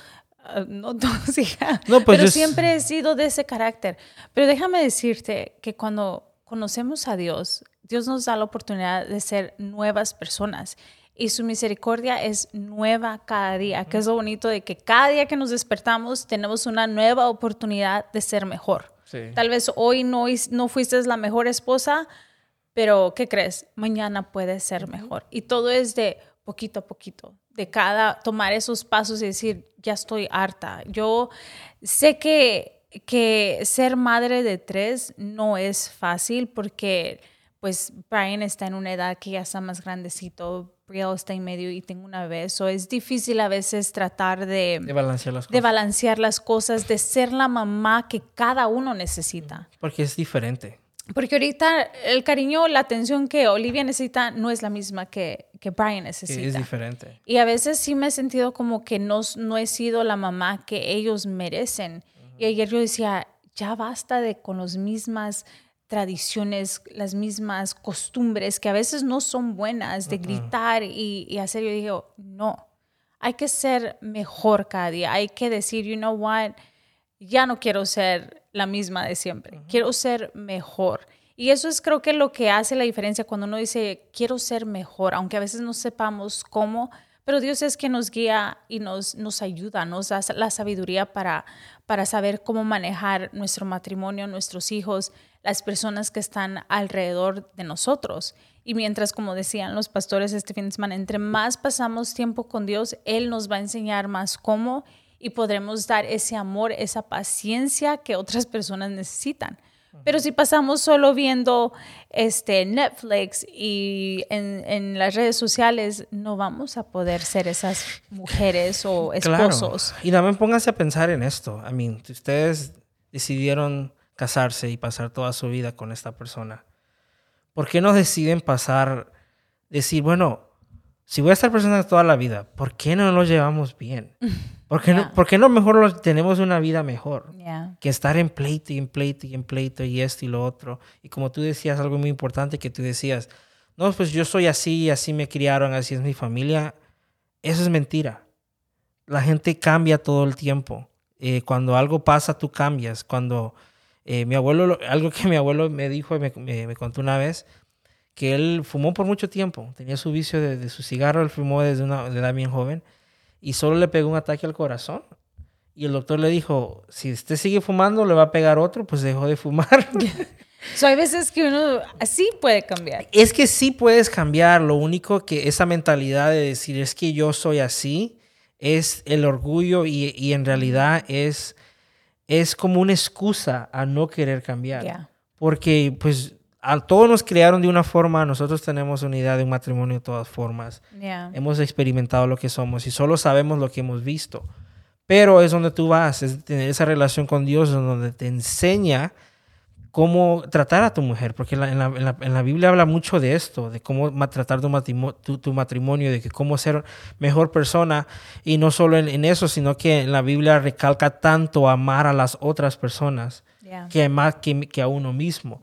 Ah, no tóxica, no, pues pero siempre he sido de ese carácter. Pero déjame decirte que cuando conocemos a Dios, Dios nos da la oportunidad de ser nuevas personas y su misericordia es nueva cada día, que es lo bonito de que cada día que nos despertamos tenemos una nueva oportunidad de ser mejor. Tal vez hoy no, no fuiste la mejor esposa, pero ¿qué crees? Mañana puedes ser mejor. Y todo es de poquito a poquito, de cada, tomar esos pasos y decir, ya estoy harta. Yo sé que, que ser madre de tres no es fácil porque pues Brian está en una edad que ya está más grandecito, Brielle está en medio y tengo una bebé. Eso es difícil a veces tratar de, de, balancear las cosas. de balancear las cosas, de ser la mamá que cada uno necesita. Porque es diferente. Porque ahorita el cariño, la atención que Olivia necesita no es la misma que, que Brian necesita. Es diferente. Y a veces sí me he sentido como que no, no he sido la mamá que ellos merecen. Y ayer yo decía, ya basta de con las mismas tradiciones, las mismas costumbres que a veces no son buenas, de gritar y, y hacer. Yo dije, no, hay que ser mejor cada día. Hay que decir, you know what, ya no quiero ser la misma de siempre. Quiero ser mejor. Y eso es creo que lo que hace la diferencia cuando uno dice, quiero ser mejor, aunque a veces no sepamos cómo, pero Dios es que nos guía y nos, nos ayuda, nos da la sabiduría para, para saber cómo manejar nuestro matrimonio, nuestros hijos, las personas que están alrededor de nosotros. Y mientras, como decían los pastores este fin de semana, entre más pasamos tiempo con Dios, Él nos va a enseñar más cómo y podremos dar ese amor, esa paciencia que otras personas necesitan. Pero si pasamos solo viendo este Netflix y en, en, las redes sociales, no vamos a poder ser esas mujeres o esposos. Y también pónganse a pensar en esto. I mean, si ustedes decidieron casarse y pasar toda su vida con esta persona, ¿por qué no deciden pasar, decir, bueno, si voy a estar persona toda la vida, ¿por qué no nos llevamos bien? ¿Por qué, no, ¿por no mejor tenemos una vida mejor? Que estar en pleito y en pleito y en pleito y esto y lo otro. Y como tú decías, algo muy importante que tú decías, no, pues yo soy así, así me criaron, así es mi familia. Eso es mentira. La gente cambia todo el tiempo. Eh, cuando algo pasa, tú cambias. Cuando eh, mi abuelo, algo que mi abuelo me dijo y me, me contó una vez, que él fumó por mucho tiempo, tenía su vicio de, su cigarro, él fumó desde una edad bien joven y solo le pegó un ataque al corazón. Y el doctor le dijo, si usted sigue fumando, le va a pegar otro, pues dejó de fumar. so, hay veces que uno así puede cambiar. Es que sí puedes cambiar, lo único que esa mentalidad de decir es que yo soy así, es el orgullo y, y en realidad es, es como una excusa a no querer cambiar. Porque pues a todos nos criaron de una forma, nosotros tenemos unidad de un matrimonio de todas formas. Hemos experimentado lo que somos y solo sabemos lo que hemos visto. Pero es donde tú vas, es tener esa relación con Dios, donde te enseña cómo tratar a tu mujer, porque en la, Biblia habla mucho de esto, de cómo tratar tu matrimonio, tu, matrimonio, de que cómo ser mejor persona, y no solo en, eso, sino que en la Biblia recalca tanto amar a las otras personas que, más que, que a uno mismo.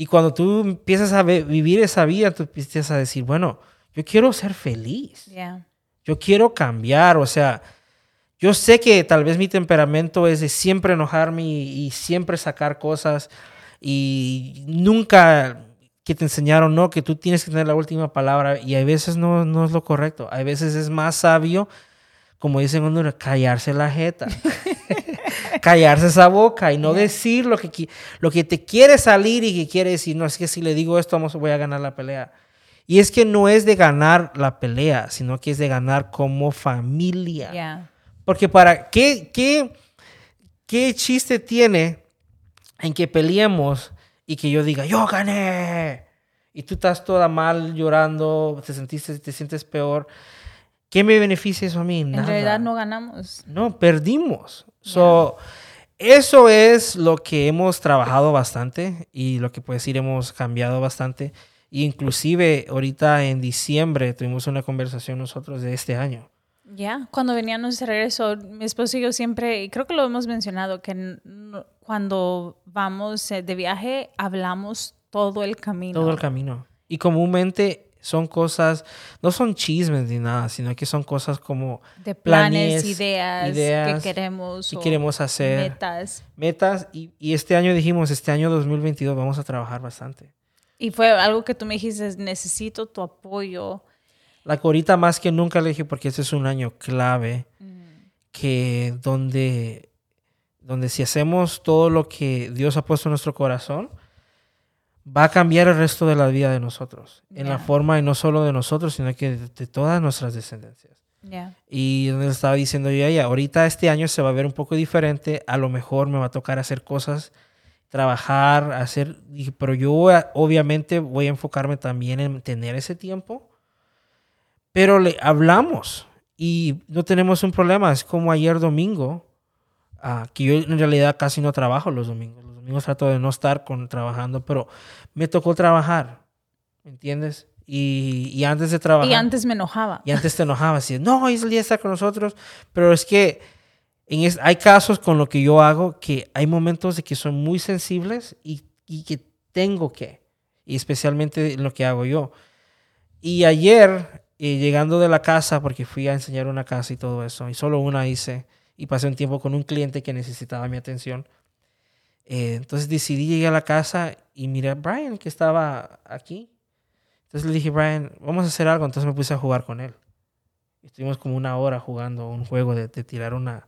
Y cuando tú empiezas a vivir esa vida, tú empiezas a decir, bueno, yo quiero ser feliz. Yo quiero cambiar. O sea, yo sé que tal vez mi temperamento es de siempre enojarme y, siempre sacar cosas y nunca que te enseñaron, no, que tú tienes que tener la última palabra y a veces no, no es lo correcto. A veces es más sabio, como dicen uno, callarse la jeta. callarse esa boca y no decir lo que, lo que te quiere salir y que quiere decir, no, es que si le digo esto, vamos, voy a ganar la pelea. Y es que no es de ganar la pelea, sino que es de ganar como familia. Porque para, ¿qué, qué, ¿qué chiste tiene en que peleemos y que yo diga, yo gané? Y tú estás toda mal llorando, te, sentiste, te sientes peor. ¿Qué me beneficia eso a mí? Nada. En realidad no ganamos. No, perdimos. So, eso es lo que hemos trabajado bastante y lo que puedes decir hemos cambiado bastante. Inclusive ahorita en diciembre tuvimos una conversación nosotros de este año. Ya, cuando veníamos de regreso, mi esposo y yo siempre, y creo que lo hemos mencionado, que cuando vamos eh, de viaje hablamos todo el camino. Todo el camino. Y comúnmente son cosas, no son chismes ni nada, sino que son cosas como de planes, ideas, que queremos, y queremos hacer, metas. Metas, y, y, este año dijimos, este año 2022 vamos a trabajar bastante. Y fue algo que tú me dijiste, necesito tu apoyo. La corita más que nunca le dije, porque este es un año clave, que donde, donde si hacemos todo lo que Dios ha puesto en nuestro corazón, va a cambiar el resto de la vida de nosotros, en la forma y no solo de nosotros, sino que de, todas nuestras descendencias. Y donde estaba diciendo yo, ya, ahorita este año se va a ver un poco diferente, a lo mejor me va a tocar hacer cosas trabajar, hacer, pero yo eh, obviamente voy a enfocarme también en tener ese tiempo, pero le hablamos y no tenemos un problema, es como ayer domingo, ah, que yo en realidad casi no trabajo los domingos, domingos trato de no estar con, trabajando, pero me tocó trabajar, ¿me entiendes? Y, y, antes de trabajar... Y antes me enojaba. Y antes te enojaba, así, no, es el día estar con nosotros, pero es que hay casos con lo que yo hago que hay momentos de que son muy sensibles y, que tengo que, y especialmente en lo que hago yo. Y ayer, eh, llegando de la casa, porque fui a enseñar una casa y todo eso, y solo una hice, y pasé un tiempo con un cliente que necesitaba mi atención. Eh, entonces decidí llegar a la casa y miré a Brian que estaba aquí. Entonces le dije, Brian, vamos a hacer algo. Entonces me puse a jugar con él. Estuvimos como una hora jugando un juego de tirar una,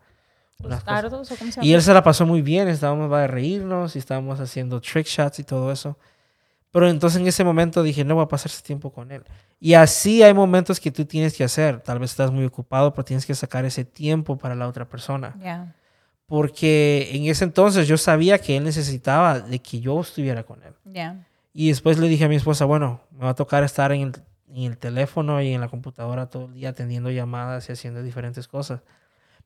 y él se la pasó muy bien, estábamos a reírnos y estábamos haciendo trick shots y todo eso. Pero entonces en ese momento dije, no voy a pasar ese tiempo con él. Y así hay momentos que tú tienes que hacer. Tal vez estás muy ocupado, pero tienes que sacar ese tiempo para la otra persona. Porque en ese entonces yo sabía que él necesitaba de que yo estuviera con él. Y después le dije a mi esposa, bueno, me va a tocar estar en el, en el teléfono y en la computadora todo el día atendiendo llamadas y haciendo diferentes cosas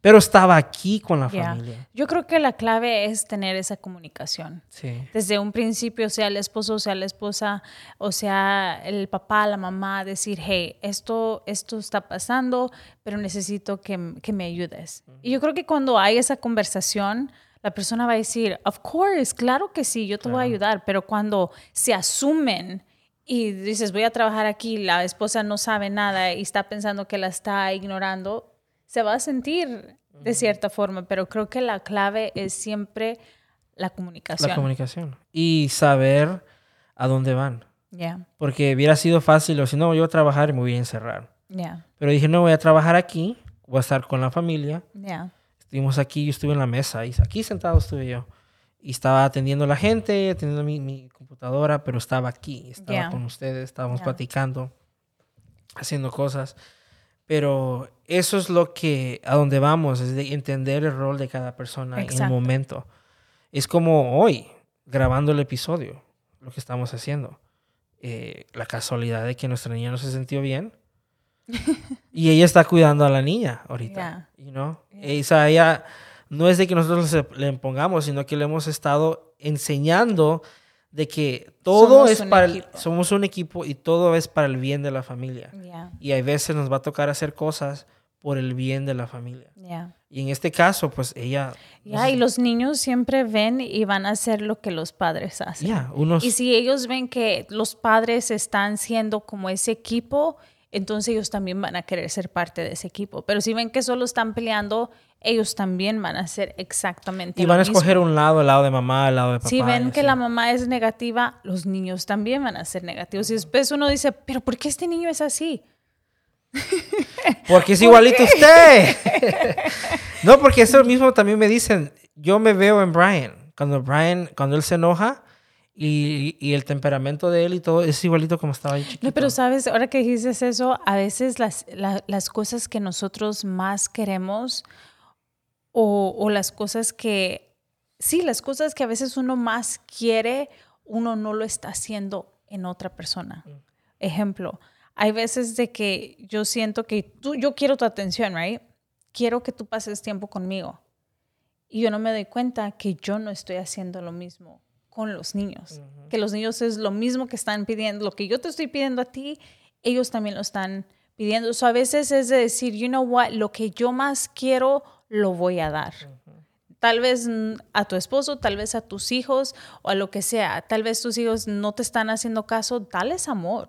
pero estaba aquí con la familia. Yo creo que la clave es tener esa comunicación. Sí. Desde un principio, sea el esposo, sea la esposa, o sea el papá, la mamá, decir, hey, esto, esto está pasando, pero necesito que, que me ayudes. Y yo creo que cuando hay esa conversación, la persona va a decir, of course, claro que sí, yo te voy a ayudar, pero cuando se asumen y dices, voy a trabajar aquí, la esposa no sabe nada y está pensando que la está ignorando, se va a sentir de cierta forma, pero creo que la clave es siempre la comunicación. La comunicación. Y saber a dónde van. Ya. Porque hubiera sido fácil, o si no, yo voy a trabajar y me voy a encerrar. Pero dije, no, voy a trabajar aquí, voy a estar con la familia. Ya. Estuvimos aquí, yo estuve en la mesa, y aquí sentado estuve yo. Y estaba atendiendo a la gente, atendiendo mi, mi computadora, pero estaba aquí, estaba con ustedes, estábamos platicando, haciendo cosas. Pero eso es lo que, a donde vamos, es de entender el rol de cada persona en el momento. Es como hoy, grabando el episodio, lo que estamos haciendo. Eh, la casualidad de que nuestra niña no se sintió bien. y ella está cuidando a la niña ahorita. You know? ella no es de que nosotros le impongamos, sino que le hemos estado enseñando de que todo es para el, somos un equipo y todo es para el bien de la familia. Y hay veces nos va a tocar hacer cosas por el bien de la familia. Y en este caso, pues ella... y los niños siempre ven y van a hacer lo que los padres hacen. unos... Y si ellos ven que los padres están siendo como ese equipo, entonces ellos también van a querer ser parte de ese equipo. Pero si ven que solo están peleando, ellos también van a hacer exactamente y van a escoger un lado, el lado de mamá, el lado de papá. Si ven que la mamá es negativa, los niños también van a ser negativos. Y después uno dice, pero ¿por qué este niño es así? Porque es igualito a usted. no, porque eso mismo también me dicen. Yo me veo en Brian. Cuando Brian, cuando él se enoja y, el temperamento de él y todo es igualito como estaba ahí chiquito. No, pero sabes, ahora que dices eso, a veces las, las cosas que nosotros más queremos o, o las cosas que, sí, las cosas que a veces uno más quiere, uno no lo está haciendo en otra persona. Mm. Ejemplo, hay veces de que yo siento que tú, yo quiero tu atención, right? Quiero que tú pases tiempo conmigo. Y yo no me doy cuenta que yo no estoy haciendo lo mismo con los niños. Que los niños es lo mismo que están pidiendo, lo que yo te estoy pidiendo a ti, ellos también lo están pidiendo. So, a veces es de decir, you know what, lo que yo más quiero, lo voy a dar. Tal vez a tu esposo, tal vez a tus hijos o a lo que sea. Tal vez tus hijos no te están haciendo caso, dales amor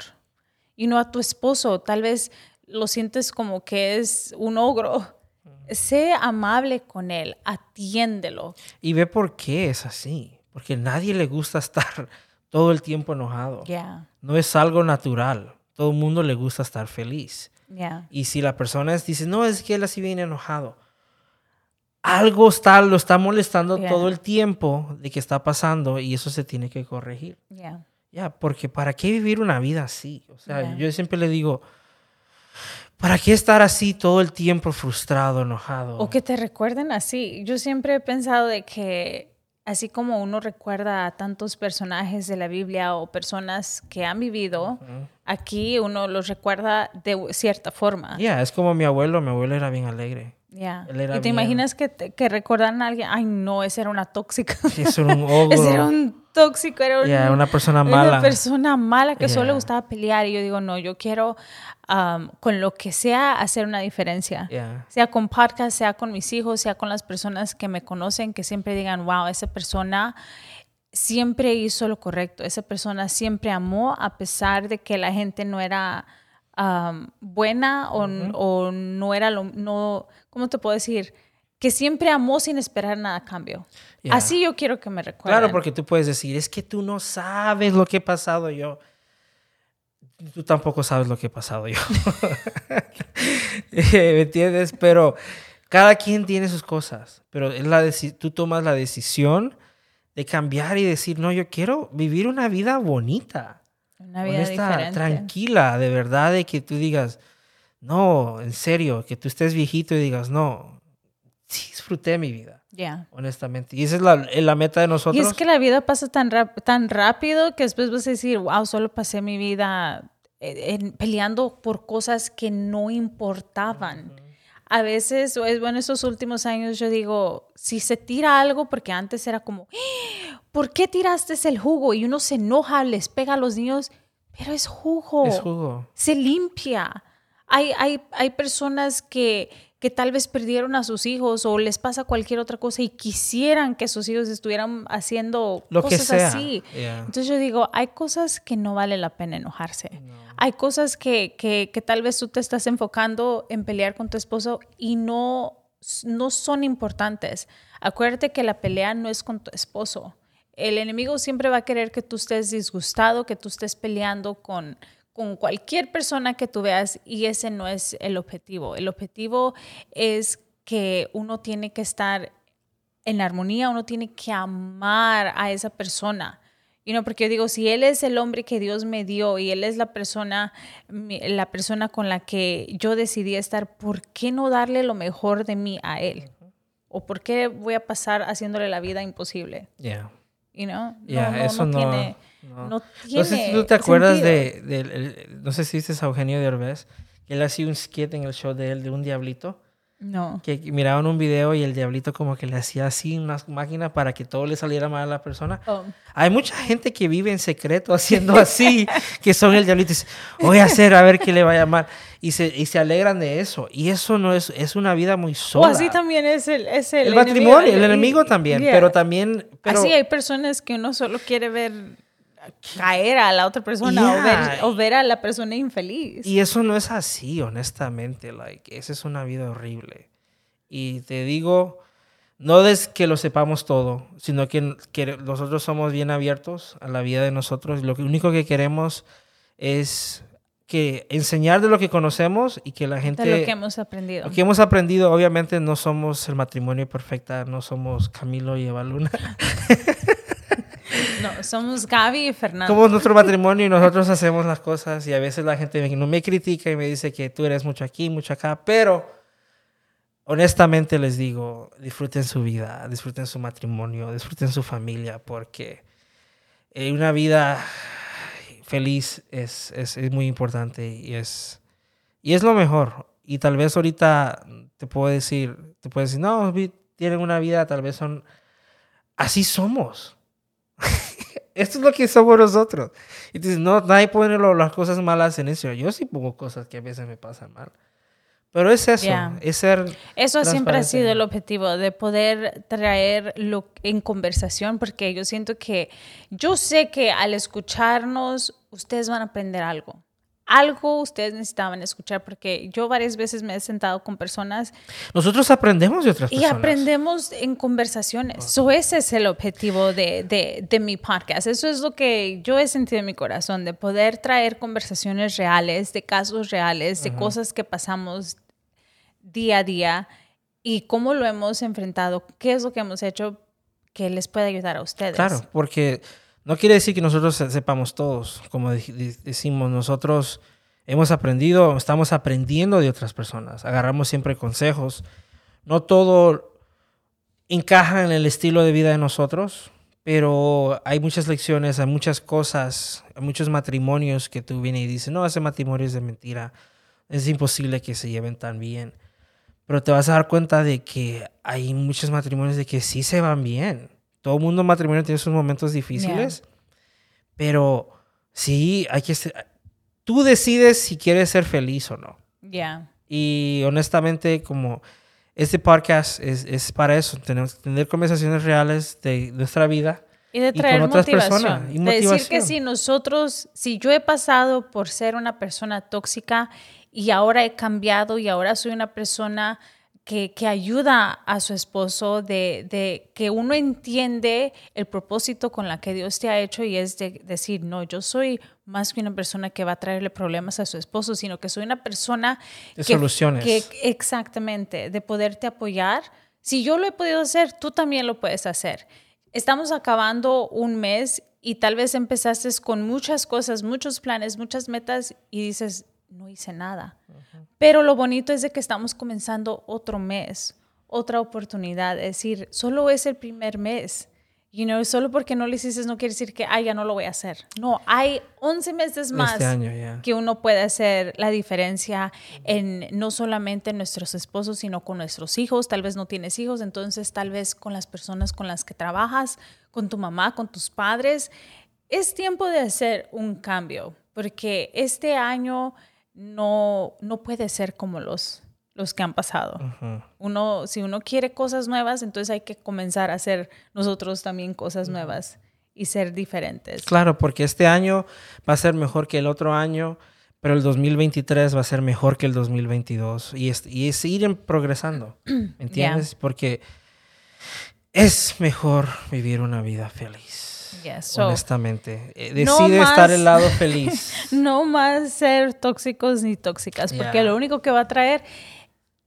y no a tu esposo. Tal vez lo sientes como que es un ogro. Sé amable con él, atiéndelo. Y ve por qué es así. Porque a nadie le gusta estar todo el tiempo enojado. No es algo natural. Todo el mundo le gusta estar feliz. Y si la persona dice, no, es que él así viene enojado. Algo está, lo está molestando todo el tiempo de que está pasando y eso se tiene que corregir. Ya, porque ¿para qué vivir una vida así? O sea, yo siempre le digo, ¿para qué estar así todo el tiempo frustrado, enojado? O que te recuerden así. Yo siempre he pensado de que así como uno recuerda a tantos personajes de la Biblia o personas que han vivido, aquí uno los recuerda de cierta forma. Ya, es como mi abuelo, mi abuelo era bien alegre. Ya. ¿Y te imaginas que, que recordan a alguien? Ay, no, ese era una tóxica. ese era un ogro. ese era un tóxico, era una persona mala. Una persona mala que solo le gustaba pelear. Y yo digo, no, yo quiero um, con lo que sea hacer una diferencia. Sea con podcast, sea con mis hijos, sea con las personas que me conocen, que siempre digan, wow, esa persona siempre hizo lo correcto. Esa persona siempre amó a pesar de que la gente no era buena o, o, no era lo, no, ¿cómo te puedo decir? Que siempre amó sin esperar nada a cambio. Así yo quiero que me recuerden. Claro, porque tú puedes decir, es que tú no sabes lo que he pasado yo. Tú tampoco sabes lo que he pasado yo. ¿Me entiendes? Pero cada quien tiene sus cosas. Pero es la tú tomas la decisión de cambiar y decir, no, yo quiero vivir una vida bonita. Una vida diferente. tranquila, de verdad, de que tú digas, no, en serio, que tú estés viejito y digas, no, sí disfruté mi vida. Ya. Honestamente. Y esa es la, la, meta de nosotros. Y es que la vida pasa tan, tan rápido que después vas a decir, wow, solo pasé mi vida eh, peleando por cosas que no importaban. A veces, es bueno, estos últimos años yo digo, si se tira algo, porque antes era como, ¿por qué tiraste el jugo? Y uno se enoja, les pega a los niños, pero es jugo. Es jugo. Se limpia. Hay, hay, hay personas que, que tal vez perdieron a sus hijos o les pasa cualquier otra cosa y quisieran que sus hijos estuvieran haciendo Lo cosas que sea. así. Entonces yo digo, hay cosas que no vale la pena enojarse. Hay cosas que, que, que, tal vez tú te estás enfocando en pelear con tu esposo y no, no son importantes. Acuérdate que la pelea no es con tu esposo el enemigo siempre va a querer que tú estés disgustado, que tú estés peleando con, con cualquier persona que tú veas y ese no es el objetivo. El objetivo es que uno tiene que estar en armonía, uno tiene que amar a esa persona. Y no, porque yo digo, si él es el hombre que Dios me dio y él es la persona, la persona con la que yo decidí estar, ¿por qué no darle lo mejor de mí a él? ¿O por qué voy a pasar haciéndole la vida imposible? Yeah. You know? no, eso no, tiene, no. tiene no sé si tú te acuerdas de, no sé si viste a Eugenio Derbez, que él hacía un skit en el show de él de un diablito. No. Que miraban un video y el diablito como que le hacía así una máquina para que todo le saliera mal a la persona. Oh. Hay mucha gente que vive en secreto haciendo así, que son el diablito y dicen, voy a hacer a ver qué le va a llamar. Y se, y se alegran de eso. Y eso no es, es una vida muy sola. O así también es el, es el, matrimonio, el enemigo también, pero también... Pero, así hay personas que uno solo quiere ver caer a la otra persona o, ver, a la persona infeliz. Y eso no es así, honestamente. Like, esa es una vida horrible. Y te digo, no es que lo sepamos todo, sino que, que nosotros somos bien abiertos a la vida de nosotros. Lo único que queremos es que enseñar de lo que conocemos y que la gente... De lo que hemos aprendido. Lo que hemos aprendido, obviamente no somos el matrimonio perfecta, no somos Camilo y Eva Luna. Somos Gaby y Fernando. Somos nuestro matrimonio y nosotros hacemos las cosas y a veces la gente no me critica y me dice que tú eres mucho aquí, mucho acá, pero honestamente les digo, disfruten su vida, disfruten su matrimonio, disfruten su familia, porque una vida feliz es, es, es, muy importante y es, y es lo mejor. Y tal vez ahorita te puedo decir, te puedo decir, no, tienen una vida, tal vez son, así somos. Esto es lo que somos nosotros. Y dices, no, nadie pone las cosas malas en eso. Yo sí pongo cosas que a veces me pasan mal. Pero es eso, es ser... Eso siempre ha sido el objetivo, de poder traer lo en conversación, porque yo siento que, yo sé que al escucharnos, ustedes van a aprender algo. Algo ustedes necesitaban escuchar, porque yo varias veces me he sentado con personas. Nosotros aprendemos de otras personas. Y aprendemos en conversaciones. eso ese es el objetivo de, de, de mi podcast. Eso es lo que yo he sentido en mi corazón, de poder traer conversaciones reales, de casos reales, de cosas que pasamos día a día y cómo lo hemos enfrentado, qué es lo que hemos hecho que les puede ayudar a ustedes. Claro, porque no quiere decir que nosotros sepamos todos, como decimos, nosotros hemos aprendido, estamos aprendiendo de otras personas, agarramos siempre consejos, no todo encaja en el estilo de vida de nosotros, pero hay muchas lecciones, hay muchas cosas, hay muchos matrimonios que tú vienes y dices, no, ese matrimonio es de mentira, es imposible que se lleven tan bien. Pero te vas a dar cuenta de que hay muchos matrimonios de que sí se van bien. Todo mundo en matrimonio tiene sus momentos difíciles, pero sí hay que ser, tú decides si quieres ser feliz o no. Ya. Y honestamente, como este podcast es, es para eso, tener, tener, conversaciones reales de nuestra vida. Y de traer con otras personas. Y de decir que si nosotros, si yo he pasado por ser una persona tóxica y ahora he cambiado y ahora soy una persona que, que ayuda a su esposo, de, de, que uno entiende el propósito con la que Dios te ha hecho y es de decir, no, yo soy más que una persona que va a traerle problemas a su esposo, sino que soy una persona de soluciones. Que, exactamente, de poderte apoyar. Si yo lo he podido hacer, tú también lo puedes hacer. Estamos acabando un mes y tal vez empezaste con muchas cosas, muchos planes, muchas metas y dices, no hice nada. Pero lo bonito es de que estamos comenzando otro mes, otra oportunidad. Es decir, solo es el primer mes. You know, solo porque no lo hiciste no quiere decir que, ya no lo voy a hacer. No, hay 11 meses este más que uno puede hacer la diferencia en no solamente en nuestros esposos, sino con nuestros hijos. Tal vez no tienes hijos, entonces tal vez con las personas con las que trabajas, con tu mamá, con tus padres. Es tiempo de hacer un cambio, porque este año no, no puede ser como los, los que han pasado. Uno, si uno quiere cosas nuevas, entonces hay que comenzar a hacer nosotros también cosas nuevas y ser diferentes. Claro, porque este año va a ser mejor que el otro año, pero el 2023 va a ser mejor que el 2022 y es, y es ir progresando, ¿entiendes? Porque es mejor vivir una vida feliz honestamente. Eh, decide estar el lado feliz. no más ser tóxicos ni tóxicas, porque lo único que va a traer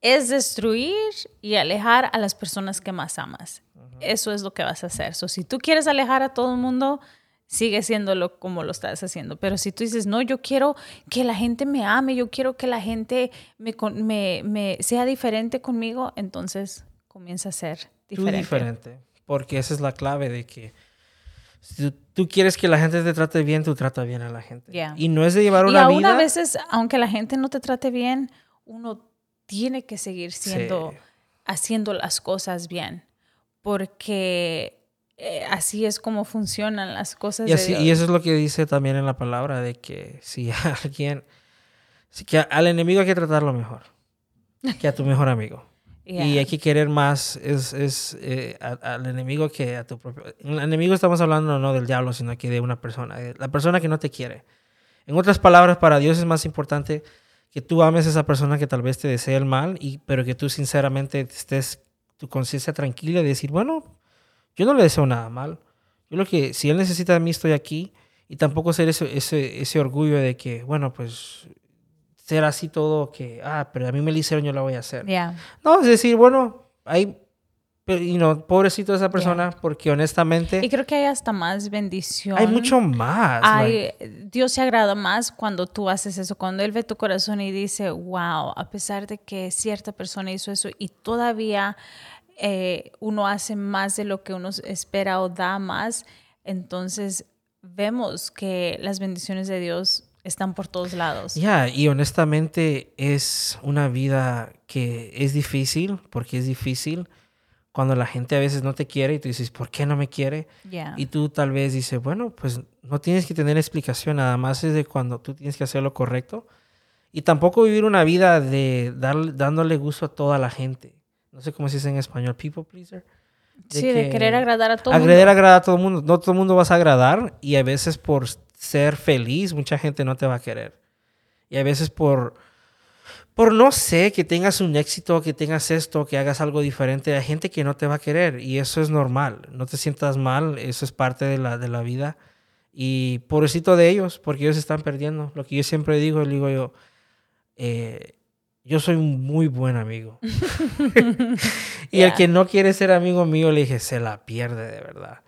es destruir y alejar a las personas que más amas. Eso es lo que vas a hacer. si tú quieres alejar a todo el mundo, sigue siéndolo como lo estás haciendo. Pero si tú dices, no, yo quiero que la gente me ame, yo quiero que la gente me, me, me sea diferente conmigo, entonces comienza a ser diferente. Tú diferente. Porque esa es la clave de que si tú quieres que la gente te trate bien, tú trata bien a la gente. Y no es de llevar una vida. Y aún a veces, aunque la gente no te trate bien, uno tiene que seguir siendo, haciendo las cosas bien. Porque eh, así es como funcionan las cosas. Y, y eso es lo que dice también en la palabra, de que si alguien, si que al enemigo hay que tratarlo mejor que a tu mejor amigo. Y hay que querer más es, es eh, al enemigo que a tu propio... El enemigo estamos hablando no del diablo, sino que de una persona. La persona que no te quiere. En otras palabras, para Dios es más importante que tú ames a esa persona que tal vez te desee el mal, y, pero que tú sinceramente estés tu conciencia tranquila y decir, bueno, yo no le deseo nada mal. Yo lo que, si él necesita de mí, estoy aquí. Y tampoco ser ese, ese, ese orgullo de que, bueno, pues ser así todo que, ah, pero a mí me lo hicieron, yo lo voy a hacer. No, es decir, bueno, hay, y no, pobrecito esa persona, porque honestamente... Y creo que hay hasta más bendición. Hay mucho más. Hay, Dios se agrada más cuando tú haces eso, cuando Él ve tu corazón y dice, wow, a pesar de que cierta persona hizo eso y todavía eh, uno hace más de lo que uno espera o da más, entonces vemos que las bendiciones de Dios están por todos lados. Ya, y honestamente es una vida que es difícil, porque es difícil cuando la gente a veces no te quiere y tú dices, ¿por qué no me quiere? Y tú tal vez dices, bueno, pues no tienes que tener explicación, nada más es de cuando tú tienes que hacer lo correcto. Y tampoco vivir una vida de dar, dándole gusto a toda la gente. No sé cómo se dice en español, people pleaser. sí, de querer agradar a todo el mundo. agradar a todo el mundo. No todo el mundo vas a agradar y a veces por ser feliz, mucha gente no te va a querer. Y a veces por, por no sé, que tengas un éxito, que tengas esto, que hagas algo diferente, hay gente que no te va a querer y eso es normal. No te sientas mal, eso es parte de la, de la vida. Y pobrecito de ellos, porque ellos están perdiendo. Lo que yo siempre digo, digo yo, eh, yo soy un muy buen amigo. y el que no quiere ser amigo mío, le dije, se la pierde de verdad.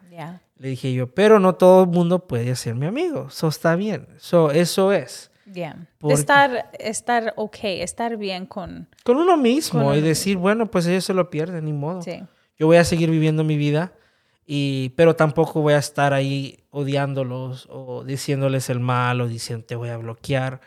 Le dije yo, pero no todo el mundo puede ser mi amigo. Eso está bien. So, eso es. Yeah. Estar, estar ok, estar bien con... Con uno mismo y decir, bueno, pues ellos se lo pierden, ni modo. Sí. Yo voy a seguir viviendo mi vida, y, pero tampoco voy a estar ahí odiándolos o diciéndoles el mal o diciendo te voy a bloquear.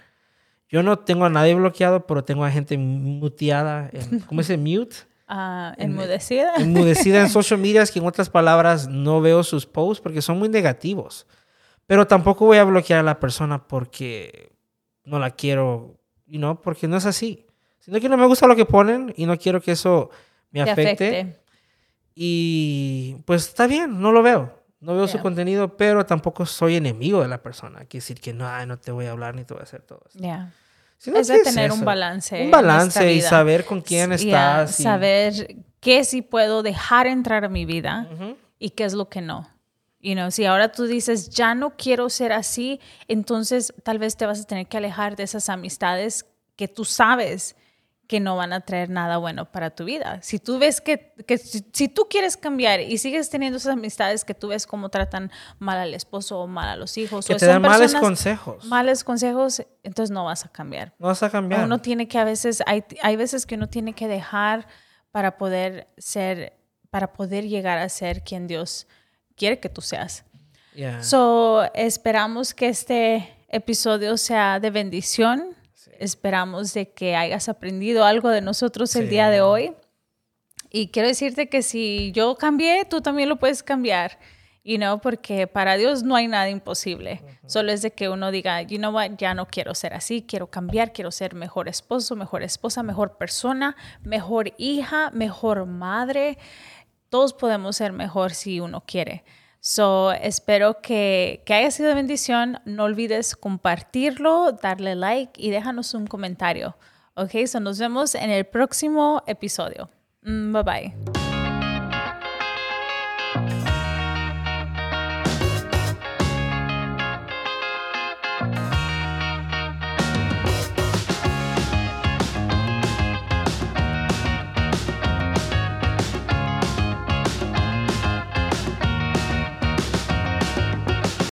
Yo no tengo a nadie bloqueado, pero tengo a gente muteada, en, ¿cómo se? Mute. Uh, enmudecida. Enmudecida en social media, que en otras palabras no veo sus posts porque son muy negativos. Pero tampoco voy a bloquear a la persona porque no la quiero, y no, porque no es así. Sino que no me gusta lo que ponen y no quiero que eso me afecte. Y pues está bien, no lo veo. No veo su contenido, pero tampoco soy enemigo de la persona. Quiere decir que no, no te voy a hablar ni te voy a hacer todo esto. Es de tener un balance. Un balance y saber con quién estás. Saber qué sí puedo dejar entrar a mi vida y qué es lo que no. You know, si ahora tú dices, ya no quiero ser así, entonces tal vez te vas a tener que alejar de esas amistades que tú sabes que no van a traer nada bueno para tu vida. Si tú ves que, que si, tú quieres cambiar y sigues teniendo esas amistades que tú ves cómo tratan mal al esposo o mal a los hijos, que te dan males consejos. Males consejos, entonces no vas a cambiar. No vas a cambiar. Uno tiene que a veces, hay, hay veces que uno tiene que dejar para poder ser, para poder llegar a ser quien Dios quiere que tú seas. So, esperamos que este episodio sea de bendición. Esperamos de que hayas aprendido algo de nosotros el día de hoy. Y quiero decirte que si yo cambié, tú también lo puedes cambiar. You know, porque para Dios no hay nada imposible. Solo es de que uno diga, you know what, ya no quiero ser así, quiero cambiar, quiero ser mejor esposo, mejor esposa, mejor persona, mejor hija, mejor madre todos podemos ser mejor si uno quiere. So, espero que, que haya sido bendición. No olvides compartirlo, darle like y déjanos un comentario. Ok, so nos vemos en el próximo episodio. Mm, bye bye.